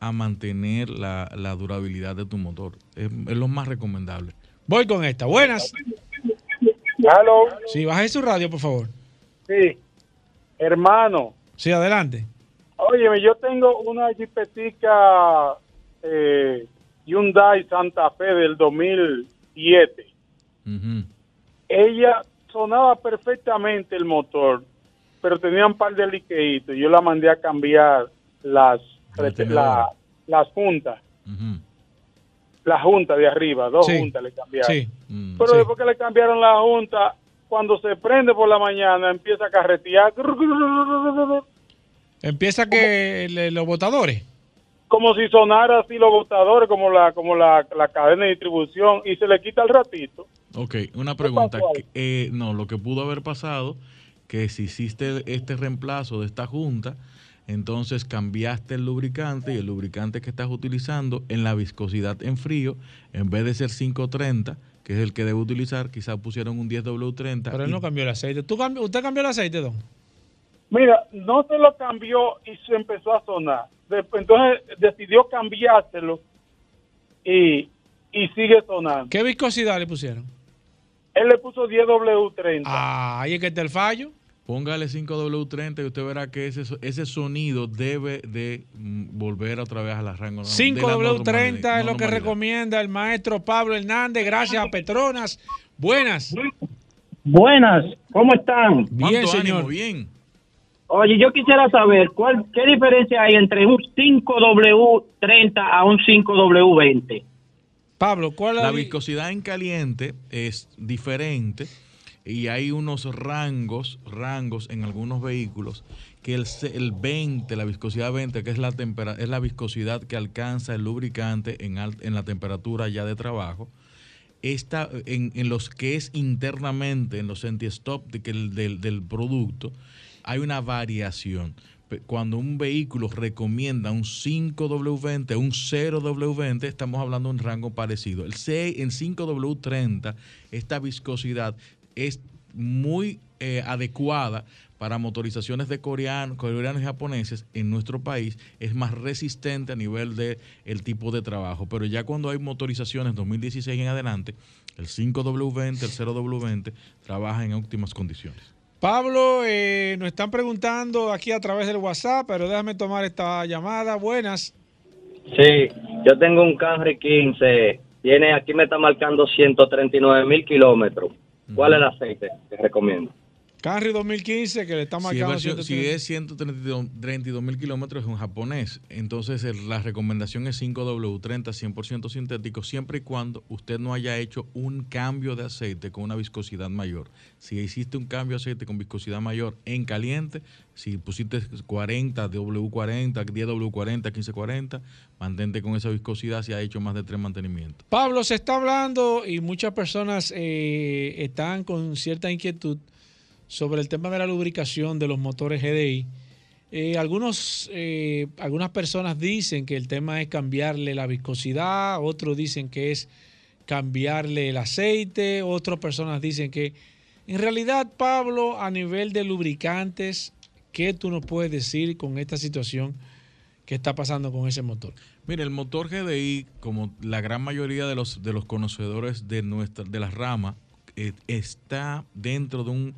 a mantener la, la durabilidad de tu motor. Es, es lo más recomendable. Voy con esta. Buenas. Hello. Sí, baje su radio, por favor. Sí. Hermano, Sí, adelante. óyeme, yo tengo una jipetica eh, Hyundai Santa Fe del 2007. Ella sonaba perfectamente el motor, pero tenía un par de liqueitos. Yo la mandé a cambiar las, la- las juntas. La junta de arriba, dos Sí. juntas le cambiaron. Sí. Pero después que le cambiaron la junta, cuando se prende por la mañana, empieza a carretear. Empieza que le- los botadores. Como si sonara así los botadores, como la como la, la cadena de distribución, y se le quita el ratito. Ok, una pregunta. eh, no, lo que pudo haber pasado que si hiciste este reemplazo de esta junta, entonces cambiaste el lubricante y el lubricante que estás utilizando en la viscosidad en frío, en vez de ser 530, que es el que debe utilizar, quizás pusieron un 10W30. Pero él y- no cambió el aceite. ¿Tú cambi- ¿Usted cambió el aceite, don? Mira, no se lo cambió y se empezó a sonar. Entonces decidió cambiárselo y, y sigue sonando. ¿Qué viscosidad le pusieron? Él le puso 10W30. Ah, ahí es que está el fallo. Póngale 5W30 y usted verá que ese, so- ese sonido debe de mm, volver otra vez rango. de la 5W30 normalidad- es lo que recomienda el maestro Pablo Hernández. Gracias a Petronas. Buenas. Buenas, ¿cómo están? Bien, ¿Cuánto señor. ánimo? Bien. Oye, yo quisiera saber cuál, qué diferencia hay entre un 5W30 a un 5W20. Pablo, ¿cuál La viscosidad en caliente es diferente y hay unos rangos, rangos en algunos vehículos que el, el 20, la viscosidad 20, que es la, tempera- es la viscosidad que alcanza el lubricante en, en la temperatura ya de trabajo, esta, en, en los que es internamente, en los anti-stop de del, del producto, hay una variación. Cuando un vehículo recomienda un 5W20, un 0W20, estamos hablando de un rango parecido. El C en 5W30, esta viscosidad es muy eh, adecuada para motorizaciones de coreanos, coreanos y japoneses en nuestro país es más resistente a nivel de el tipo de trabajo. Pero ya cuando hay motorizaciones 2016 en adelante, el 5W20, el 0W20 trabaja en óptimas condiciones. Pablo, eh, nos están preguntando aquí a través del WhatsApp, pero déjame tomar esta llamada. Buenas. Sí, yo tengo un Camry 15. Tiene, aquí me está marcando 139 mil kilómetros. ¿Cuál es el aceite que recomiendo? Camry 2015 que le está Si es, marcando si 130. es 132 mil kilómetros es un japonés. Entonces el- la recomendación es 5W30 100% sintético siempre y cuando usted no haya hecho un cambio de aceite con una viscosidad mayor. Si hiciste un cambio de aceite con viscosidad mayor en caliente, si pusiste 40, W40, 10W40, 1540, mantente con esa viscosidad si ha hecho más de tres mantenimientos. Pablo, se está hablando y muchas personas eh, están con cierta inquietud sobre el tema de la lubricación de los motores GDI. Eh, algunos, eh, algunas personas dicen que el tema es cambiarle la viscosidad, otros dicen que es cambiarle el aceite, otras personas dicen que en realidad, Pablo, a nivel de lubricantes, ¿qué tú nos puedes decir con esta situación que está pasando con ese motor? Mire, el motor GDI, como la gran mayoría de los, de los conocedores de, nuestra, de la rama, eh, está dentro de un,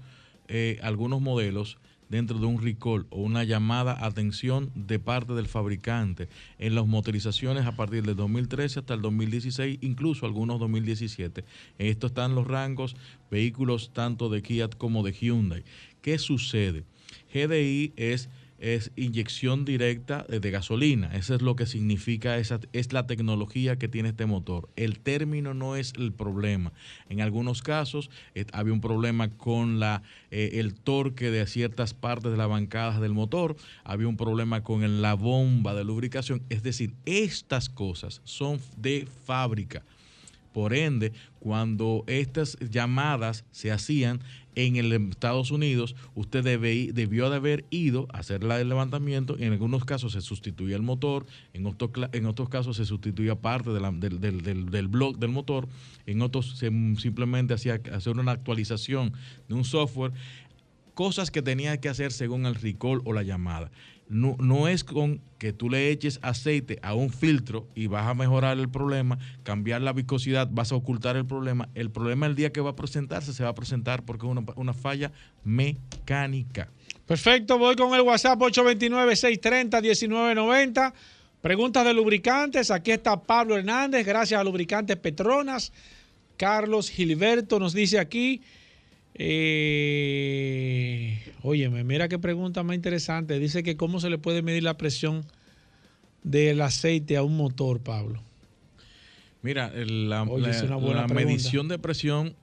eh, algunos modelos, dentro de un recall o una llamada atención de parte del fabricante en las motorizaciones a partir del 2013 hasta el 2016, incluso algunos 2017. En esto están los rangos, vehículos tanto de Kia como de Hyundai. ¿Qué sucede? GDI es es inyección directa de gasolina. Eso es lo que significa, esa, es la tecnología que tiene este motor. El término no es el problema. En algunos casos eh, había un problema con la, eh, el torque de ciertas partes de la bancada del motor, había un problema con la bomba de lubricación. Es decir, estas cosas son de fábrica. Por ende, cuando estas llamadas se hacían en el Estados Unidos, usted debió de haber ido a hacer el levantamiento. En algunos casos se sustituía el motor, en otros, casos se sustituía parte del, del, del, del motor, en otros se simplemente hacía hacer una actualización de un software cosas que tenía que hacer según el recall o la llamada. No, no es con que tú le eches aceite a un filtro y vas a mejorar el problema, cambiar la viscosidad, vas a ocultar el problema. El problema el día que va a presentarse se va a presentar porque es una, una falla mecánica. Perfecto, voy con el WhatsApp 829-630-1990. Preguntas de lubricantes. Aquí está Pablo Hernández, gracias a Lubricantes Petronas. Carlos Gilberto nos dice aquí. Eh, óyeme, mira qué pregunta más interesante. Dice que cómo se le puede medir la presión del aceite a un motor, Pablo. Mira, la, Oye, medición de presión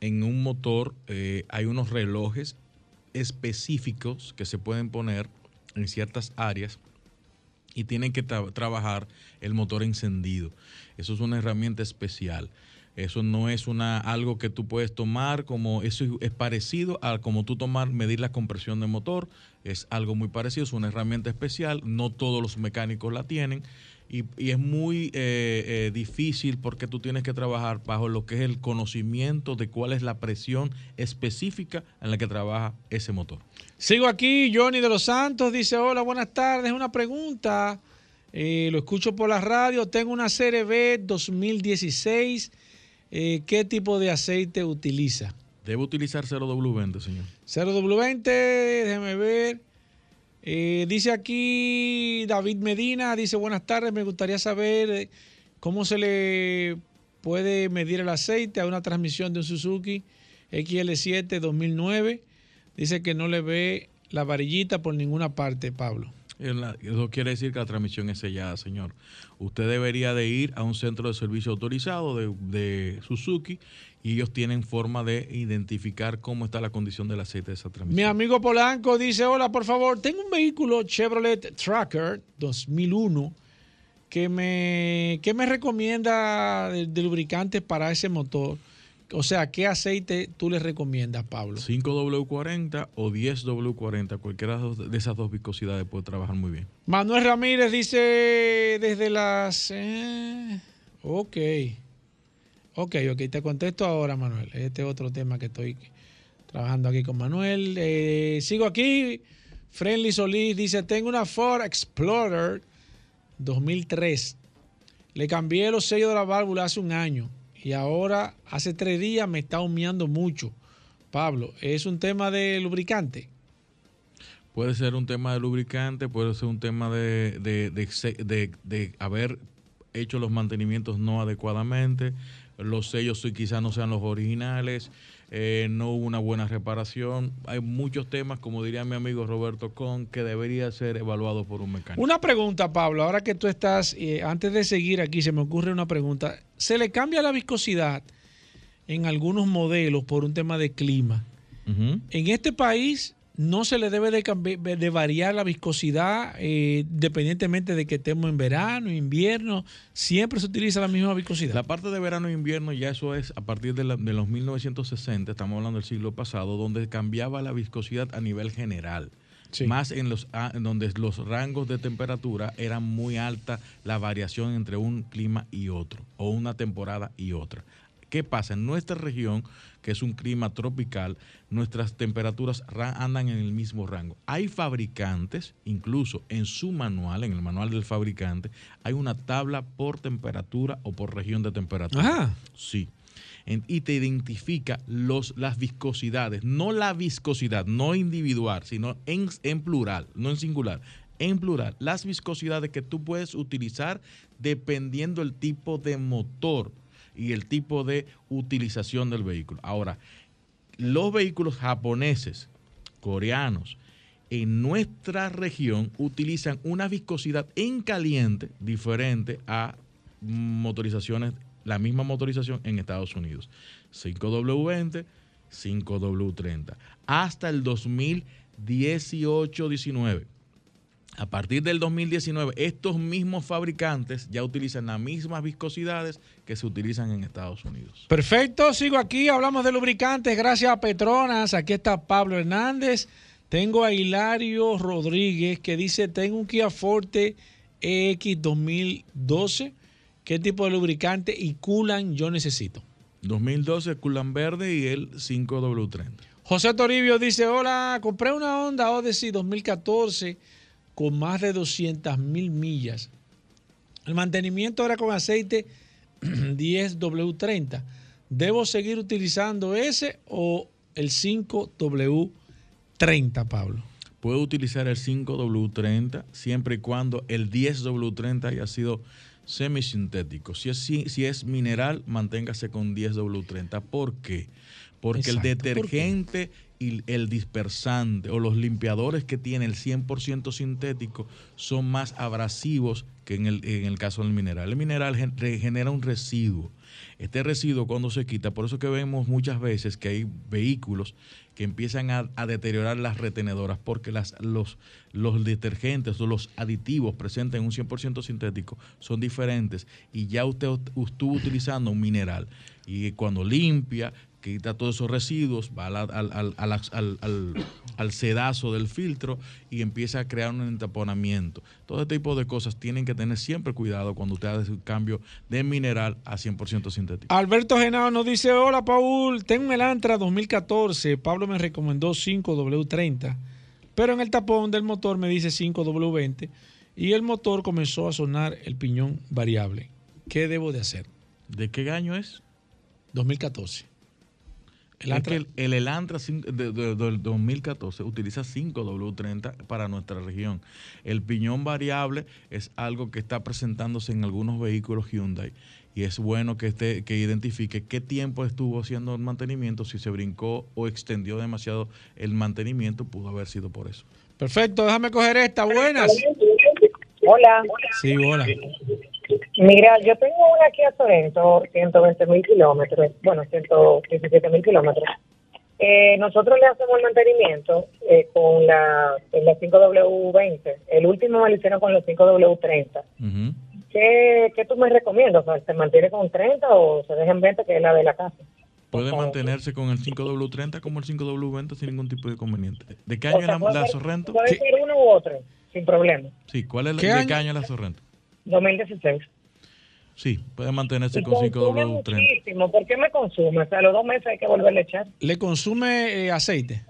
en un motor, eh, hay unos relojes específicos que se pueden poner en ciertas áreas y tienen que tra- trabajar el motor encendido. Eso es una herramienta especial. Eso no es una algo que tú puedes tomar como eso es- parecido a como tú tomar medir la compresión de motor. Es algo muy parecido, es una herramienta especial. No todos los mecánicos la tienen y, es muy eh, eh, difícil porque tú tienes que trabajar bajo lo que es el conocimiento de cuál es la presión específica en la que trabaja ese motor. Sigo aquí, Johnny de los Santos dice, hola, buenas tardes, una pregunta, Eh, lo escucho por la radio, tengo una CRB 2016, Eh, ¿qué tipo de aceite utiliza? Debe utilizar 0W20, señor. 0W20, déjeme ver. Eh, dice aquí David Medina, dice buenas tardes, me gustaría saber eh, cómo se le puede medir el aceite a una transmisión de un Suzuki XL7 2009. Dice que no le ve la varillita por ninguna parte, Pablo. Eso quiere decir que la transmisión es sellada, señor. Usted debería de ir a un centro de servicio autorizado de, Suzuki y ellos tienen forma de identificar cómo está la condición del aceite de esa transmisión. Mi amigo Polanco dice, hola, por favor, tengo un vehículo Chevrolet Tracker 2001 que me, que me recomienda de, de lubricante para ese motor. O sea, ¿qué aceite tú le recomiendas, Pablo? 5W40 o 10W40, cualquiera de esas dos viscosidades puede trabajar muy bien. Manuel Ramírez dice desde las... eh, ok. Ok, ok, te contesto ahora, Manuel. Este es otro tema que estoy trabajando aquí con Manuel. Eh, sigo aquí. Friendly Solís dice, tengo una Ford Explorer 2003. Le cambié los sellos de la válvula hace un año y ahora hace tres días me está humeando mucho. Pablo, ¿es un tema de lubricante? Puede ser un tema de lubricante, puede ser un tema de, de, de de- haber hecho los mantenimientos no adecuadamente, los sellos quizás no sean los originales, eh, no hubo una buena reparación. Hay muchos temas, como diría mi amigo Roberto Con, que debería ser evaluado por un mecánico. Una pregunta, Pablo, ahora que tú estás, eh, antes de seguir aquí, se me ocurre una pregunta. ¿Se le cambia la viscosidad en algunos modelos por un tema de clima? En este país no se le debe de, de variar la viscosidad eh, dependientemente de que estemos en verano, invierno, siempre se utiliza la misma viscosidad. La parte de verano e invierno ya eso es a partir de, la- de los 1960, estamos hablando del siglo pasado, donde cambiaba la viscosidad a nivel general. Más en los ah, en donde los rangos de temperatura eran muy alta la variación entre un clima y otro, o una temporada y otra. ¿Qué pasa? En nuestra región, que es un clima tropical, nuestras temperaturas ra- andan en el mismo rango. Hay fabricantes, incluso en su manual, en el manual del fabricante, hay una tabla por temperatura o por región de temperatura. Ajá. Sí. En- y te identifica los, las viscosidades, no la viscosidad, no individual, sino en, en plural, no en singular, en plural, las viscosidades que tú puedes utilizar dependiendo el tipo de motor y el tipo de utilización del vehículo. Ahora, los vehículos japoneses, coreanos, en nuestra región utilizan una viscosidad en caliente diferente a motorizaciones, la misma motorización en Estados Unidos. 5W20, 5W30. Hasta el 2018-19. A partir del 2019, estos mismos fabricantes ya utilizan las mismas viscosidades que se utilizan en Estados Unidos. Perfecto, sigo aquí, hablamos de lubricantes, gracias a Petronas, aquí está Pablo Hernández, tengo a Hilario Rodríguez que dice, tengo un Kia Forte EX 2012, ¿qué tipo de lubricante y coolant yo necesito? 2012 Culan Verde y el 5W30. José Toribio dice, hola, compré una Honda Odyssey 2014 con más de 200 mil millas. El mantenimiento era con aceite 10W30. ¿Debo seguir utilizando ese o el 5W30, Pablo? Puede utilizar el 5W30 siempre y cuando el 10W30 haya sido semisintético. Si es, si, si es mineral, manténgase con 10W30. ¿Por qué? Porque Exacto, el ¿por qué? Y el dispersante o los limpiadores que tiene el 100% sintético son más abrasivos que en el, en el caso del mineral. El mineral genera un residuo Este residuo cuando se quita, por eso que vemos muchas veces que hay vehículos que empiezan a, a deteriorar las retenedoras porque las, los, los detergentes o los aditivos presentes en un 100% sintético son diferentes y ya usted estuvo utilizando un mineral y cuando limpia, quita todos esos residuos, va a la- al, al- al- al- al- al sedazo del filtro y empieza a crear un entaponamiento. Todo este tipo de cosas tienen que tener siempre cuidado cuando usted hace un cambio de mineral a 100% sintético. Alberto Genao nos dice, hola Paul, tengo un Elantra 2014, Pablo me recomendó 5W30, pero en el tapón del motor me dice 5W20 y el motor comenzó a sonar el piñón variable. ¿Qué debo de hacer? ¿De qué año es? 2014. El, es que el, el Elantra de- del 2014 utiliza 5W30 para nuestra región. El piñón variable es algo que está presentándose en algunos vehículos Hyundai y es bueno que esté que identifique qué tiempo estuvo haciendo el mantenimiento, si se brincó o extendió demasiado el mantenimiento, pudo haber sido por eso. Perfecto, déjame coger esta. Buenas. Hola. Sí, hola. Mira, yo tengo una Kia Sorento, 120 mil kilómetros, bueno, 117 mil kilómetros. Eh, nosotros le hacemos el mantenimiento eh, con la, la 5W20. El último me lo hicieron con la 5W30. ¿Qué, ¿Qué tú me recomiendas? O sea, ¿Se mantiene con 30 o se deja en venta, que es la de la casa? Puede mantenerse con el 5W30 como el 5W20 sin ningún tipo de inconveniente. ¿De qué O año sea, es la, la Sorrento? Puede ser uno u otro, sin problema. Sí, ¿cuál es la, ¿Qué ¿de año? qué año la Sorrento? 2016. Sí, puede mantenerse Y con consume 5W30. muchísimo. ¿Por qué me consume? O sea, a los dos meses hay que volverle a echar. ¿Le consume eh, aceite?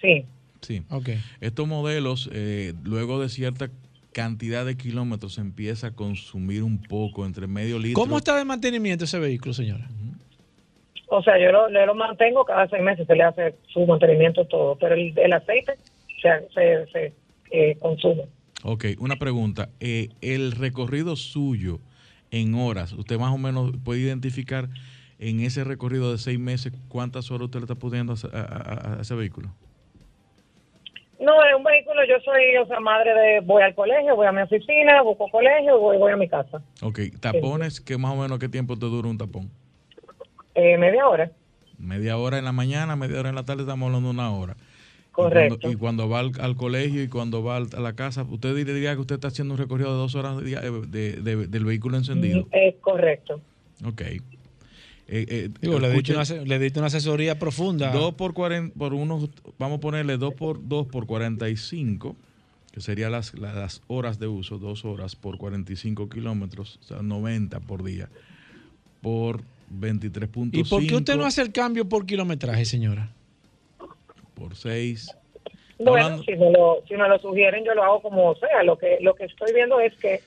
Sí. Sí. Ok. Estos modelos, eh, luego de cierta cantidad de kilómetros, empieza a consumir un poco, entre medio litro. ¿Cómo está de mantenimiento ese vehículo, señora? O sea, yo lo, yo lo mantengo cada seis meses, se le hace su mantenimiento todo, pero el, el aceite se, se, se, eh, consume. Ok, una pregunta. Eh, el recorrido suyo en horas, usted más o menos puede identificar en ese recorrido de seis meses cuántas horas usted le está pudiendo a, a- a- a ese vehículo. No, es un vehículo, yo soy, o sea, madre de, voy al colegio, voy a mi oficina, busco colegio, voy, voy a mi casa. Ok, tapones, que más o menos qué tiempo te dura un tapón? Eh, media hora. Media hora en la mañana, media hora en la tarde, estamos hablando de una hora. Correcto. Y cuando, y cuando va al, al colegio y cuando va al- a la casa, ¿usted diría que usted está haciendo un recorrido de dos horas de día- de- de- del vehículo encendido? Es correcto. Ok. Eh, eh, Digo, le diste escuche- una, ase- le diste una asesoría profunda. 2 por 40, por unos, vamos a ponerle 2 por 2 por 45, que serían las, la- las horas de uso, 2 horas por 45 kilómetros, o sea, 90 por día, por 23.5. ¿Y por qué usted no hace el cambio por kilometraje, señora? Por 6. Bueno, si me, lo, si me lo sugieren, yo lo hago como sea. Lo que lo que estoy viendo es que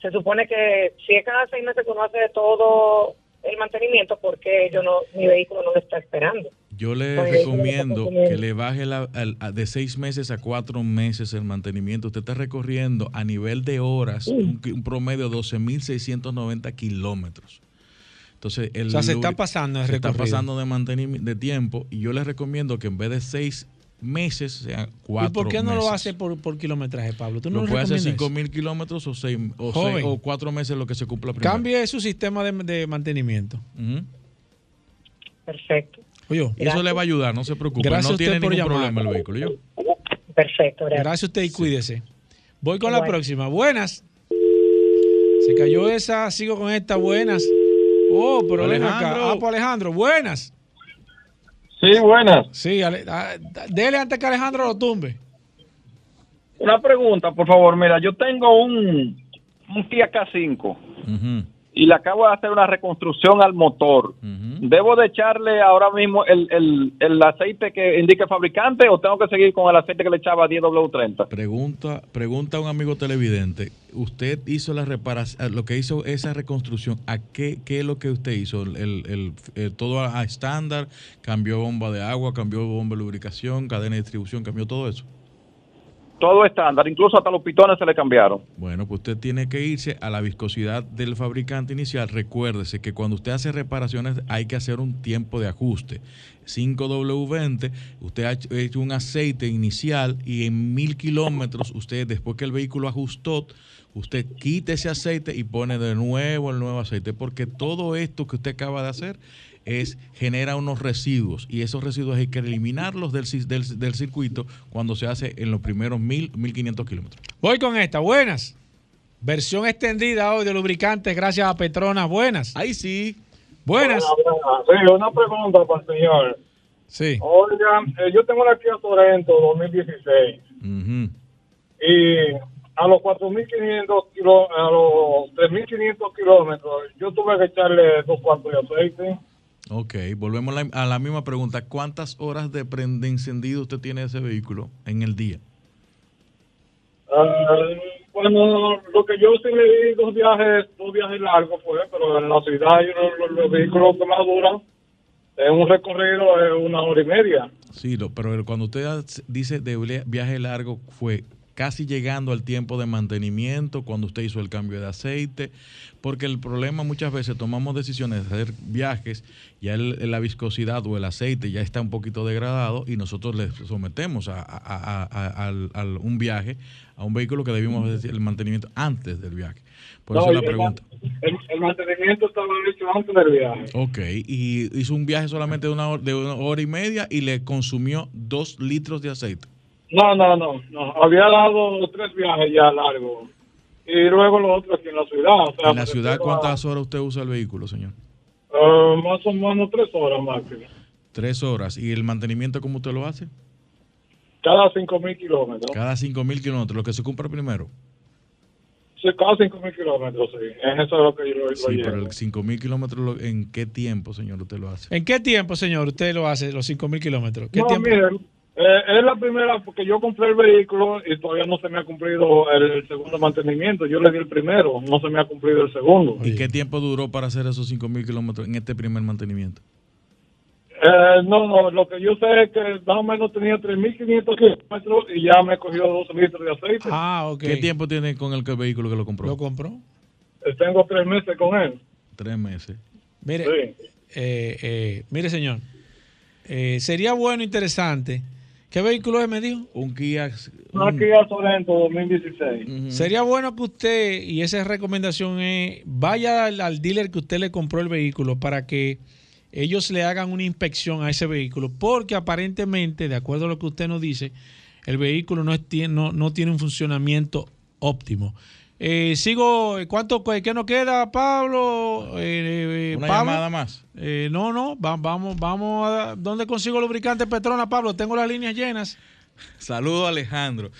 se supone que si es cada seis meses que uno hace todo el mantenimiento, porque yo no mi vehículo no lo está esperando. Yo le Oye, recomiendo ¿cómo está que le baje la- al- a- de 6 meses a 4 meses el mantenimiento. Usted está recorriendo a nivel de horas un, un promedio de 12.690 kilómetros. Entonces, el O sea, se está pasando el se está pasando de mantenimiento de tiempo y yo les recomiendo que en vez de 6 meses sean 4 ¿Y por qué no lo hace por, por kilometraje, Pablo? ¿Tú no Lo puede hacer 5 mil kilómetros o 6 o, Joven. seis- o 4 meses lo que se cumpla primero. Cambie su sistema de, de mantenimiento. Perfecto. Oye, Y eso le va a ayudar, no se preocupe. Gracias no usted tiene por ningún llamar. problema el vehículo. ¿yo? Perfecto, gracias. Gracias a usted y cuídese. Voy con la Bueno. próxima. Buenas. Se cayó esa, sigo con esta. Buenas. Oh, pero acá. Alejandro. Ah, pues Alejandro, buenas. Sí, buenas. Sí, Ale- ah, dele antes que Alejandro lo tumbe. Una pregunta, por favor. Mira, yo tengo un, un Kia K5 y le acabo de hacer una reconstrucción al motor. ¿Debo de echarle ahora mismo el, el, el aceite que indica el fabricante o tengo que seguir con el aceite que le echaba a 10W30? Pregunta, pregunta a un amigo televidente. ¿Usted hizo la reparación, lo que hizo esa reconstrucción, a qué, qué es lo que usted hizo? El, el- eh, todo a estándar, cambió bomba de agua, cambió bomba de lubricación, cadena de distribución, cambió todo eso. Todo estándar, incluso hasta los pitones se le cambiaron. Bueno, pues usted tiene que irse a la viscosidad del fabricante inicial. Recuérdese que cuando usted hace reparaciones hay que hacer un tiempo de ajuste. 5W20, usted ha hecho- un aceite inicial y en mil kilómetros, usted después que el vehículo ajustó, usted quita ese aceite y pone de nuevo el nuevo aceite, porque todo esto que usted acaba de hacer es genera unos residuos y esos residuos hay que eliminarlos del, del- del circuito cuando se hace en los primeros mil, 1500 kilómetros. Voy con esta, buenas. Versión extendida hoy de lubricantes gracias a Petronas, buenas. Ahí sí. Buenas. Sí, una pregunta para el señor. Sí. Oiga, eh, yo tengo una Kia Sorento 2016 y a los 4.500 kilómetros, a los 3.500 kilómetros, yo tuve que echarle dos cuartos de aceite. Ok, volvemos a la, a la misma pregunta. ¿Cuántas horas de, de encendido usted tiene ese vehículo en el día? Ah, bueno, lo que yo sí le di dos viajes, dos viajes largos fue, pero en la ciudad yo, los, los vehículos que más duran en un recorrido es una hora y media. Sí, lo- pero cuando usted dice de via- viaje largo, fue casi llegando al tiempo de mantenimiento, cuando usted hizo el cambio de aceite, porque el problema muchas veces tomamos decisiones de hacer viajes, ya el- la viscosidad o el aceite ya está un poquito degradado y nosotros le sometemos a, a- a- a- al- al- un viaje a un vehículo que debimos hacer el mantenimiento antes del viaje. Por No, eso la el pregunta. El, el mantenimiento estaba hecho antes del viaje. Ok, y hizo un viaje solamente de una, hora, de una hora y media y le consumió dos litros de aceite. No, no, no, no. Había dado tres viajes ya largos. Y luego los otros aquí en la ciudad. O sea, En la ciudad, a, ¿cuántas horas usted usa el vehículo, señor? eh, más o menos tres horas máximo. Tres horas. ¿Y el mantenimiento cómo usted lo hace? Cada cinco mil kilómetros. Cada cinco mil kilómetros, lo que se compra primero. Sí, cada cinco mil kilómetros, sí. En eso es lo que yo lo, Sí, llevo. pero el cinco mil kilómetros, lo- ¿en qué tiempo, señor, usted lo hace? ¿En qué tiempo, señor, usted lo hace, los 5.000 kilómetros? ¿Qué No, tiempo? miren, eh, es la primera porque yo compré el vehículo y todavía no se me ha cumplido el, segundo mantenimiento. Yo le di el primero, no se me ha cumplido el segundo. ¿Y qué tiempo duró para hacer esos cinco mil kilómetros en este primer mantenimiento? Eh, no, no, lo que yo sé es que más o menos tenía 3.500 kilómetros y ya me cogió dos litros de aceite. Ah, ok. ¿Qué tiempo tiene con el que- vehículo que lo compró? ¿Lo compró? Eh, Tengo tres meses con él. Tres meses. Mire, Sí. eh, eh, mire, señor, eh, sería bueno, interesante. ¿Qué vehículo es, me dijo? Un Kia. Una Kia Sorento 2016. Sería bueno que usted, y esa recomendación es, vaya al, al dealer que usted le compró el vehículo para que ellos le hagan una inspección a ese vehículo, porque aparentemente, de acuerdo a lo que usted nos dice, el vehículo no, es- tiene- no, no tiene un funcionamiento óptimo. Eh, sigo, ¿cuánto qué nos queda, Pablo? Eh, eh, Una Pablo? llamada más. Eh, no, no, va- vamos, vamos a... ¿Dónde consigo lubricante Petrona, Pablo? Tengo las líneas llenas. Saludos Alejandro.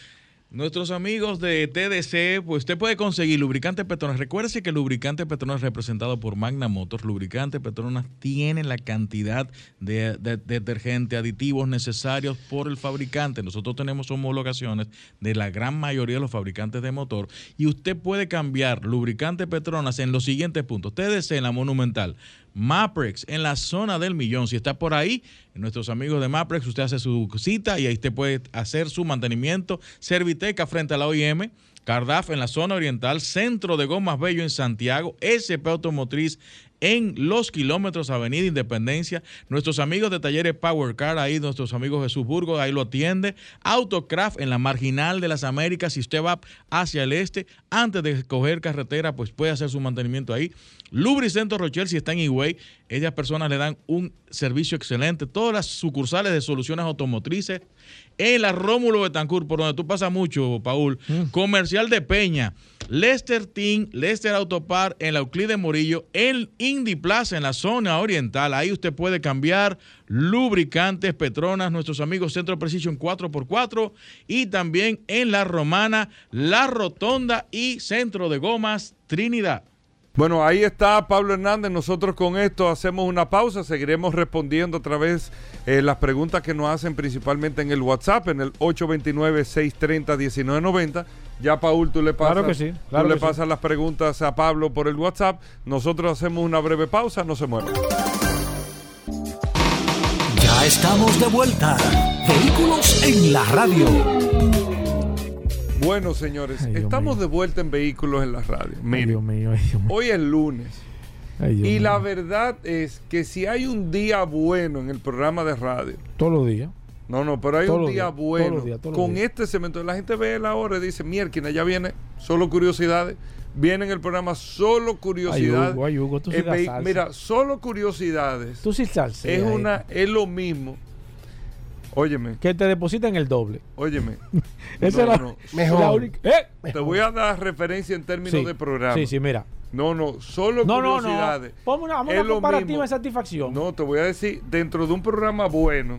Nuestros amigos de TDC, pues usted puede conseguir lubricante Petronas. Recuerde que el lubricante Petronas representado por Magna Motors, lubricante Petronas tiene la cantidad de, de- de detergente, aditivos necesarios por el fabricante. Nosotros tenemos homologaciones de la gran mayoría de los fabricantes de motor y usted puede cambiar lubricante Petronas en los siguientes puntos. TDC en la Monumental, Maprex en la zona del millón. Si está por ahí, nuestros amigos de Maprex, usted hace su cita y ahí usted puede hacer su mantenimiento. Serviteca frente a la OIM. Cardaf en la zona oriental, Centro de Gomas Bello en Santiago, SP Automotriz en los kilómetros Avenida Independencia. Nuestros amigos de Talleres Power Car, ahí nuestros amigos Jesús Burgos, ahí lo atiende. Autocraft en la marginal de las Américas, si usted va hacia el este, antes de coger carretera, pues puede hacer su mantenimiento ahí. Lubricento Rochelle, si está en Higüey, ellas personas le dan un servicio excelente. Todas las sucursales de soluciones automotrices en la Rómulo Betancourt, por donde tú pasas mucho, Paul. Comercial de Peña. Lester Team, Lester Autopar en la Euclides Morillo, en Indy Plaza, en la zona oriental. Ahí usted puede cambiar lubricantes, Petronas, nuestros amigos Centro Precision 4x4 y también en la Romana, La Rotonda y Centro de Gomas Trinidad. Bueno, ahí está Pablo Hernández. Nosotros con esto hacemos una pausa. Seguiremos respondiendo a través de las preguntas que nos hacen principalmente en el WhatsApp, en el 829-630-1990. Ya, Paul, tú le pasas, Claro que sí, claro tú le que sí. pasas las preguntas a Pablo por el WhatsApp. Nosotros hacemos una breve pausa. No se muevan. Ya estamos de vuelta. Vehículos en la radio. Bueno, señores, estamos de vuelta en Vehículos en la Radio. Miren, Dios mío, ay, Dios mío. hoy es lunes Ay, y la verdad es que si hay un día bueno en el programa de radio, Todos los días. no, no, pero hay Todos un día días, bueno días, todos con días. este cemento. La gente ve la hora y dice, mierda, ya viene solo curiosidades. Viene en el programa solo curiosidades. Hugo, ay, Hugo, tú sí. Mira, solo curiosidades. Tú sí salsa. es una, es lo mismo. Óyeme, Que te depositan el doble. óyeme. Esa No, es la, no. Mejor. la única. ¡Eh! Te voy a dar referencia en términos Sí, de programa. Sí, sí, mira. No, no, solo No, no, no. curiosidades. Ponme una, vamos a Es una comparativa de satisfacción. No, te voy a decir, dentro de un programa bueno,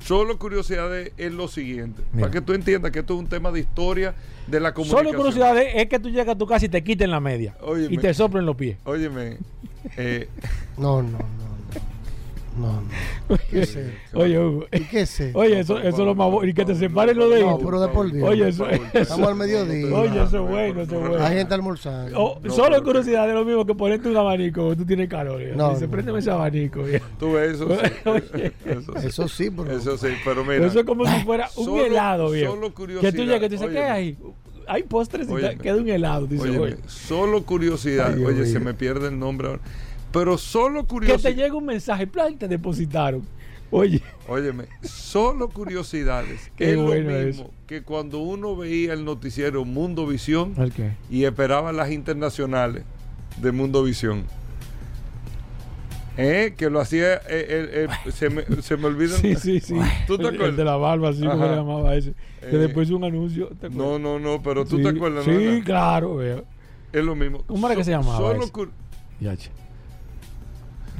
solo curiosidades es lo siguiente. Mira. Para que tú entiendas que esto es un tema de historia de la comunicación. Solo curiosidad es, es que tú llegas a tu casa y te quiten la media. Óyeme. y te soplen los pies. Óyeme, eh, No, no, no. No, no. ¿Qué es? Oye, Hugo. ¿Y qué es? Oye, eso, eso es lo más bueno. Y que te separen los dedos. No, pero de por Dios. Oye, eso, Estamos al mediodía. Oye, eso es bueno, eso es bueno. Hay gente almorzando. Oh, solo curiosidad es lo mismo que ponerte un abanico. Tú tienes calor. No, Dice, no. préndeme ese abanico. ¿eh? tú ves eso. sí. Oye. eso, sí. Eso sí, bro. Eso sí, pero mira. Eso es como si fuera un solo- helado, viejo. Solo Que curiosidad. tú llegas y te dices, ¿qué hay? Hay postres y Óyeme. queda un helado. Dice, óyeme, oye. solo curiosidad. Ay, Dios Oye, se me pierde el nombre ahora. Pero solo Que curiosidad. te llega un mensaje, plan, te depositaron. Oye, Óyeme, solo curiosidades. Qué es bueno lo mismo eso. que cuando uno veía el noticiero Mundo Visión ¿el qué? y esperaba las internacionales de Mundo Visión. ¿Eh? Que lo hacía. eh, se, me, se me olvida. Sí, sí, sí. ¿Tú te acuerdas? El de la barba, sí, ¿cómo Ajá. le llamaba ese? Que Eh, después un anuncio. ¿te? No, no, no, pero tú Sí, te acuerdas, Sí, claro, veo. Es lo mismo. ¿Cómo era que se llamaba Solo, ese?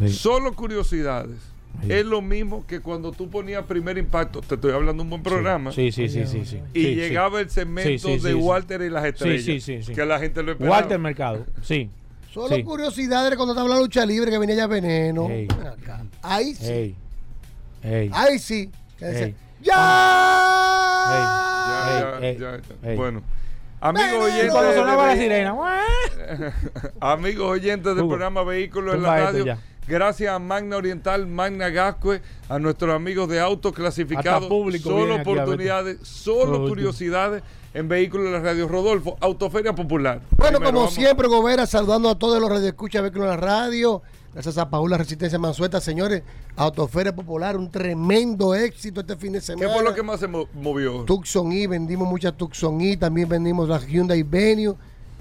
Sí. solo curiosidades. Sí. Es lo mismo que cuando tú ponías primer impacto. Te estoy hablando de un buen programa. Sí, sí, sí, sí. sí. Y Sí, llegaba sí. el segmento Sí, sí, de sí, sí. Walter y las estrellas. Sí, sí, sí, sí. Que la gente lo esperaba. Walter Mercado, sí. Solo Sí. curiosidades de cuando te habla lucha libre que venía ya veneno. Ey. Ven acá. Ahí sí. Ey. Ey. Ahí sí. Que dice, Ey. ¡Ya! Ya, ya, Ey, ya, ey, ya. ey. Bueno. Amigos oyentes. Cuando de- sonaba la sirena. Amigos oyentes del Hugo, programa Vehículos en la esto radio. Gracias a Magna Oriental, Magna Gascue, a nuestros amigos de autos clasificados. Hasta público Solo oportunidades, solo curiosidades en Vehículos en la radio. Rodolfo, Autoferia Popular. Bueno, Primero, como vamos. siempre, Gobera, saludando a todos los radioescuchas de Vehículos en la Radio. Gracias a Paula Resistencia Mansueta, señores. Autoferia Popular, un tremendo éxito este fin de ¿Qué semana. fue lo que más se mo- movió? Tucson E, vendimos muchas Tucson E, también vendimos la Hyundai Venue,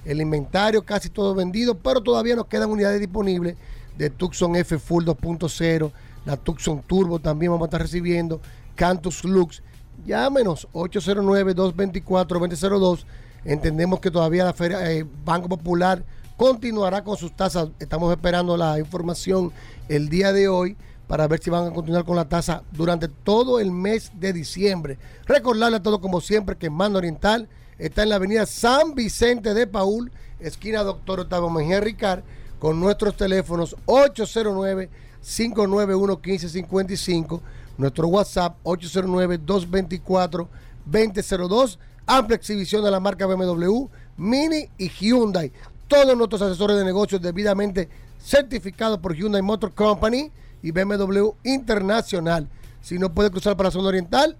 el inventario casi todo vendido, pero todavía nos quedan unidades disponibles de Tucson F Full 2.0, la Tucson Turbo también vamos a estar recibiendo, Cantus Lux, llámenos 809-224-2002, entendemos que todavía la feria, eh, Banco Popular continuará con sus tasas, estamos esperando la información el día de hoy para ver si van a continuar con la tasa durante todo el mes de diciembre. Recordarle a todos, como siempre, que Mano Oriental está en la avenida San Vicente de Paul, esquina Doctor Octavio Mejía Ricard, con nuestros teléfonos 809-591-1555, nuestro WhatsApp 809-224-2002, amplia exhibición de la marca BMW, Mini y Hyundai. Todos nuestros asesores de negocios debidamente certificados por Hyundai Motor Company y BMW Internacional. Si no puede cruzar para la zona oriental,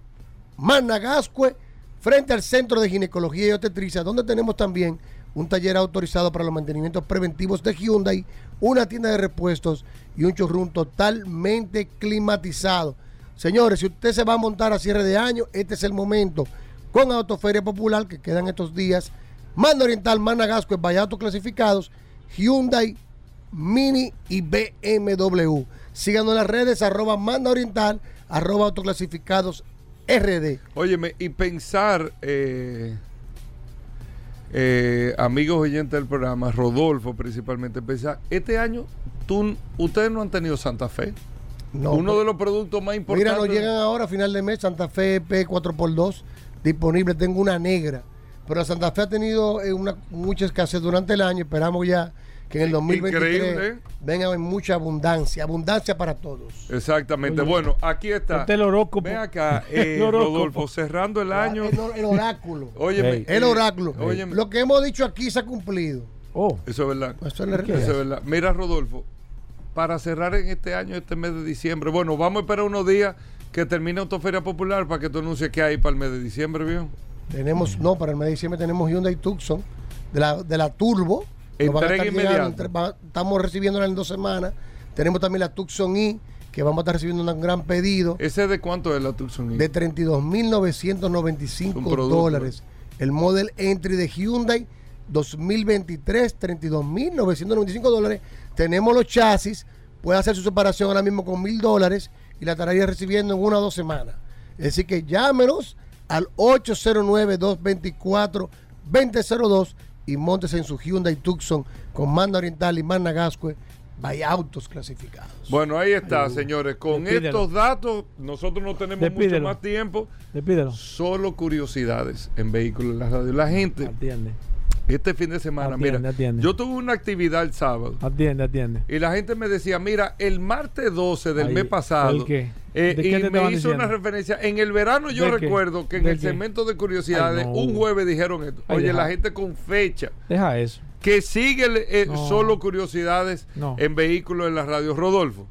Managascue, frente al Centro de Ginecología y Obstetricia, donde tenemos también un taller autorizado para los mantenimientos preventivos de Hyundai, una tienda de repuestos y un showroom totalmente climatizado. Señores, si usted se va a montar a cierre de año, este es el momento. Con Autoferia Popular, que quedan estos días, Manda Oriental, Managasco, Valladolid clasificados, Hyundai, Mini y BMW. Síganos en las redes, arroba Manda Oriental, arroba autoclasificados RD. Óyeme, y pensar, eh, eh, amigos oyentes del programa, Rodolfo principalmente, pensar, este año tú, ustedes no han tenido Santa Fe. No, Uno de los productos más Mira, importantes. nos llegan ahora a final de mes Santa Fe P4x2 disponible. Tengo una negra. Pero Santa Fe ha tenido eh, una, mucha escasez durante el año. Esperamos ya que en el 2023 Increíble. venga en mucha abundancia. Abundancia para todos. Exactamente. Oye. bueno, aquí está. Este es el horóscopo. Ven acá, eh, El horóscopo. Rodolfo, cerrando el año. El, or- el oráculo. Óyeme, el eh, oráculo. óyeme. Lo que hemos dicho aquí se ha cumplido. Oh. Eso es verdad. Eso es la Eso realidad. es verdad. Mira, Rodolfo, para cerrar en este año, este mes de diciembre, bueno, vamos a esperar unos días que termine Autoferia Popular para que tú anuncies qué hay para el mes de diciembre, ¿vio? Tenemos, no, para el mes de diciembre tenemos Hyundai Tucson de la, de la Turbo. Entrega inmediata. va- estamos recibiéndola en dos semanas. Tenemos también la Tucson E, que vamos a estar recibiendo un gran pedido ¿Ese de cuánto es la Tucson? E? de 32.995 Un producto. dólares. El Model Entry de Hyundai 2023, 32.995 dólares. Tenemos los chasis, puede hacer su separación ahora mismo con mil dólares y la estaría recibiendo en una o dos semanas. Es decir, que llámenos al 809-224-2002 y montes en su Hyundai Tucson con mando oriental y manda Gascue by autos clasificados. Bueno, ahí está, señores. Con Despídelo. estos datos, nosotros no tenemos Despídelo. mucho más tiempo. Despídelo. Solo curiosidades en vehículos en la radio. La gente, Atiende. este fin de semana, Atiende, mira, atiende. yo tuve una actividad el sábado. Atiende, atiende. Y la gente me decía, mira, el martes 12 del mes pasado. ¿el qué? Eh, ¿De qué y me hizo una referencia. En el verano yo recuerdo que en ¿De el qué? segmento de curiosidades, Ay, no. un jueves dijeron esto. Ay, Oye, deja. la gente con fecha. Deja eso. Que sigue el- eh, No. solo curiosidades No. en vehículos en la radio. Rodolfo,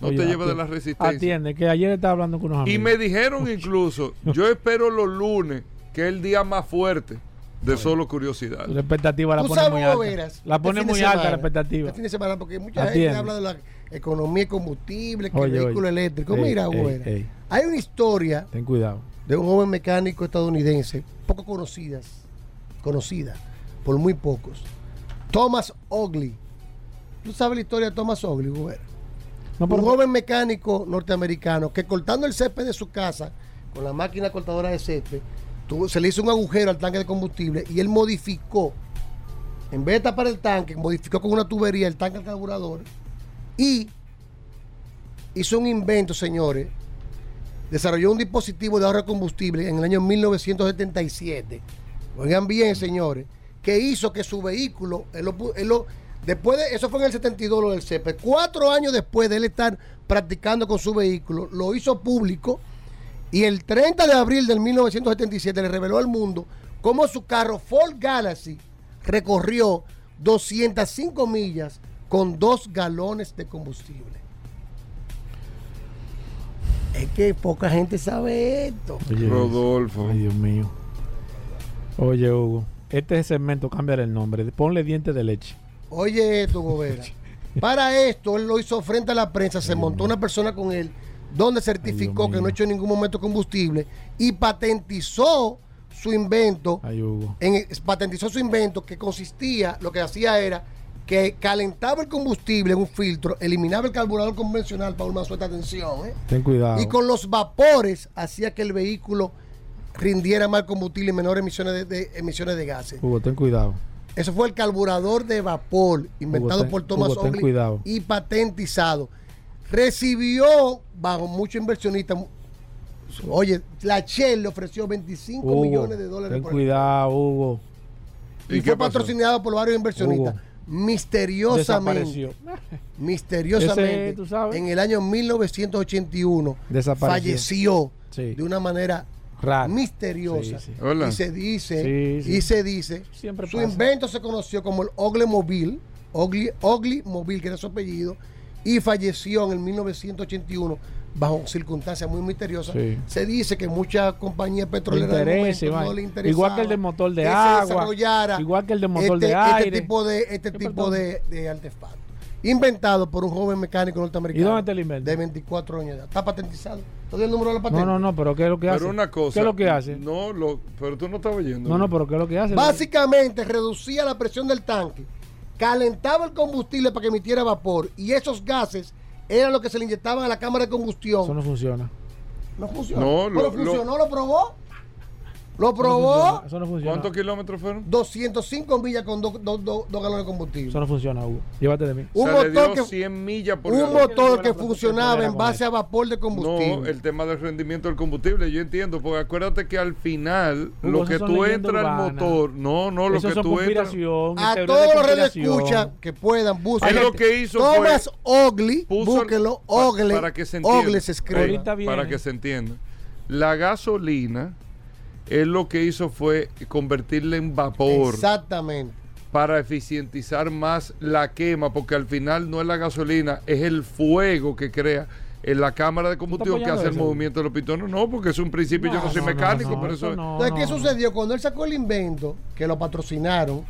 no Oye, te lleves de la resistencia. Atiende, que ayer estaba hablando con unos amigos. Y me dijeron incluso, yo espero los lunes, que es el día más fuerte de solo curiosidades. La expectativa la pone muy alta. Veras, La pone muy alta semana, la expectativa. Este fin de semana, porque mucha Atiende. gente habla de la economía de combustible, que Oye, vehículo oye. eléctrico. Ey, Mira, ey, ey. hay una historia Ten cuidado. de un joven mecánico estadounidense, poco conocidas, conocida por muy pocos. Thomas Ogley. ¿Tú sabes la historia de Thomas Ogley, Hugo Veras? No, un joven mecánico norteamericano que cortando el césped de su casa con la máquina cortadora de césped, tuvo- se le hizo un agujero al tanque de combustible y él modificó, en vez de tapar el tanque, modificó con una tubería el tanque del carburador y hizo un invento, señores. Desarrolló un dispositivo de ahorro de combustible en el año 1977. Oigan bien, señores, que hizo que su vehículo, él lo él lo- después de, eso fue en el 72 lo del CEPE, cuatro años después de él estar practicando con su vehículo, lo hizo público y el 30 de abril del 1977 le reveló al mundo cómo su carro Ford Galaxy recorrió 205 millas con dos galones de combustible. Es que poca gente sabe esto. Oye, Rodolfo. Ay, Dios mío. Oye, Hugo. Este segmento, cámbiale el nombre. Ponle dientes de leche. Oye esto, Gobera. Para esto, él lo hizo frente a la prensa, se montó una persona con él, donde certificó que no echó en ningún momento combustible y patentizó su invento. Ay, Hugo. en- patentizó su invento que consistía, lo que hacía era que calentaba el combustible en un filtro, eliminaba el carburador convencional, Paul Manzo, esta atención, ¿eh? Ten cuidado. y con los vapores hacía que el vehículo rindiera más combustible y menores emisiones de, de- emisiones de gases. Hugo, ten cuidado. Eso fue el carburador de vapor inventado ten- por Thomas Hugo, Oakley cuidado. y patentizado. Recibió bajo muchos inversionistas. Oye, la Shell le ofreció 25 Hugo, millones de dólares ten por el- cuidado, Hugo. y fue patrocinado por varios inversionistas. Misteriosamente, misteriosamente, Ese, tú sabes. en el año 1981, Desapareció. falleció Sí. de una manera misteriosa. Sí, sí. Hola. Y se dice, Sí, sí. y se dice, Siempre su pasa. invento se conoció como el Ogle Mobile, Ogle, Ogle Mobile, que era su apellido, y falleció en el 1981 bajo circunstancias muy misteriosas. Sí. Se dice que muchas compañías Le petroleras no le interesaba Igual que el del motor de que se agua. desarrollara Igual que el del motor este, de este aire. tipo de este tipo de, de artefacto. Inventado por un joven mecánico norteamericano. ¿Y dónde está el invento? De 24 años de edad. Está patentizado. ¿Todavía el número de la patente? No, no, no, pero ¿qué es lo que hace? Pero una cosa. ¿Qué es lo que hace? No, lo, pero tú no estabas oyendo. No, no, pero ¿qué es lo que hace? Básicamente reducía la presión del tanque, calentaba el combustible para que emitiera vapor y esos gases eran lo que se le inyectaban a la cámara de combustión. Eso no funciona. No funcionó. No, lo- Pero funcionó, lo, probó. Lo Eso no probó. funciona, Eso no funciona. ¿Cuántos kilómetros fueron? 205 millas con dos dos- dos- dos galones de combustible. Eso no funciona, Hugo. Llévate de mí. Un Se le dio motor que- 100 millas por Un motor que funcionaba en base a vapor de No, combustible. el tema del rendimiento del combustible, yo entiendo, porque acuérdate que al final Hugo, lo que tú entras al motor, no, no, lo Eso que son tú entras. a teoría todos los redes escucha que puedan buscar. Él lo que hizo Thomas fue búsquelo, pa- Ogle, para que se entienda. Ogle se escribe. Ahorita viene. para que se entienda. La gasolina, él lo que hizo fue convertirla en vapor Exactamente. para eficientizar más la quema, porque al final no es la gasolina, es el fuego que crea en la cámara de combustión que hace el movimiento de los pitones. No, porque es un principio, yo No, soy no, mecánico, no, pero eso eso no. Entonces, ¿qué sucedió? Cuando él sacó el invento, que lo patrocinaron,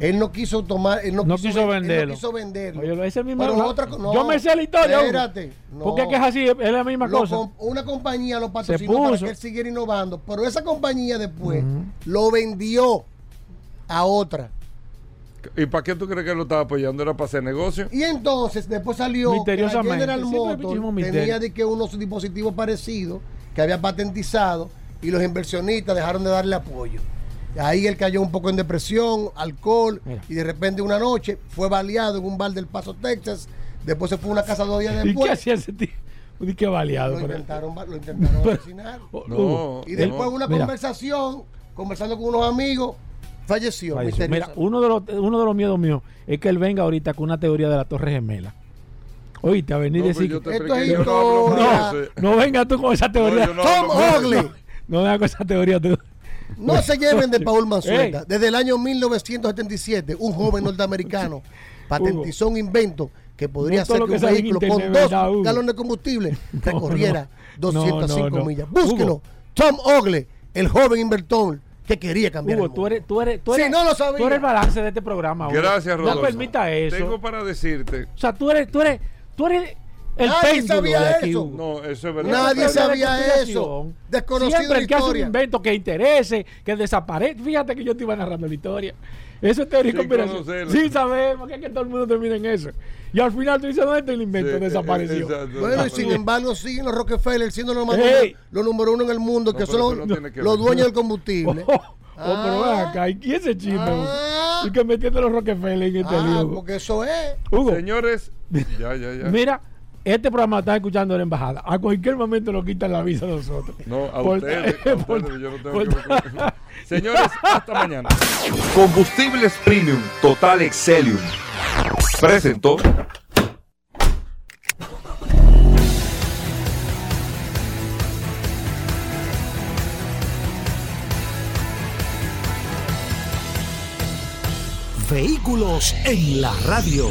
Él no quiso tomar, él no, No quiso, quiso ven- él venderlo. no quiso venderlo. Oye, ese mismo Pero no- otra no, yo me sé la historia. Espérate. no. Porque es que es así, es la misma Lo cosa. una compañía lo patrocinó para que él siguiera innovando, pero esa compañía después lo vendió a otra. ¿Y para qué tú crees que lo estaba apoyando? ¿Era para hacer negocio? Y entonces después salió que Misteriosamente, General Motors tenía de que unos dispositivos parecidos que había patentizado y los inversionistas dejaron de darle apoyo. Ahí él cayó un poco en depresión, alcohol y de repente una noche fue baleado en un bar del Paso, Texas. Después se fue a una casa dos días ¿Y qué después. hacía ese tío? ¿Y qué baleado? Lo intentaron, lo intentaron Pero- asesinar. No, y después no. una Mira. conversación, conversando con unos amigos, falleció. Falleció. Mira, uno de, los, uno de los miedos míos es que él venga ahorita con una teoría de la Torre Gemela. Oíste, a venir No, decir pues Esto es yo no no venga tú con esa teoría. no Tom eso. No venga con esa teoría tú. No se lleven de Paul Manzueta. Desde el año 1977, un joven norteamericano patentizó un invento que podría No hacer que que un vehículo internet, con dos galones de combustible recorriera no. 205 No, no, no. millas. Búsquelo. Hugo. Tom Ogle, el joven inventor que quería cambiar Hugo, el tú mundo. eres, tú eres, tú eres, no lo sabía. tú eres el balance de este programa. Hugo. Gracias, No Rodolfo. permita eso. Tengo para decirte. O sea, tú eres, tú eres, tú eres el Nadie péndulo sabía de aquí, eso. No, eso es verdad. Nadie de sabía eso. Desconocido Siempre la el que hace un historia. invento que interese, que desaparezca. Fíjate que yo te iba narrando la historia. Eso es teoría conspiración. conocerlo. Sí, sabemos que, es que todo el mundo termina en eso. Y al final tú dices, ¿dónde está el invento? Sí, Desapareció. exacto. Bueno, y sin embargo siguen los Rockefeller siendo los, más Ey. los número uno en el mundo, No, que son eso los, no tiene que los ver. dueños del combustible. Oh, oh, pero ven acá, ¿y ese chisme? Ah. Y que metiendo los Rockefeller en este Ah, lío. Hugo. porque eso es. Hugo, Señores, ya, ya, ya. mira, este programa está escuchando la embajada. A cualquier momento nos quitan la visa a nosotros. No, a Por- ustedes, a por- ustedes, yo no tengo por- que ver con eso. Señores, hasta mañana. Combustibles Premium Total Excelium. Presentó. Vehículos en la radio.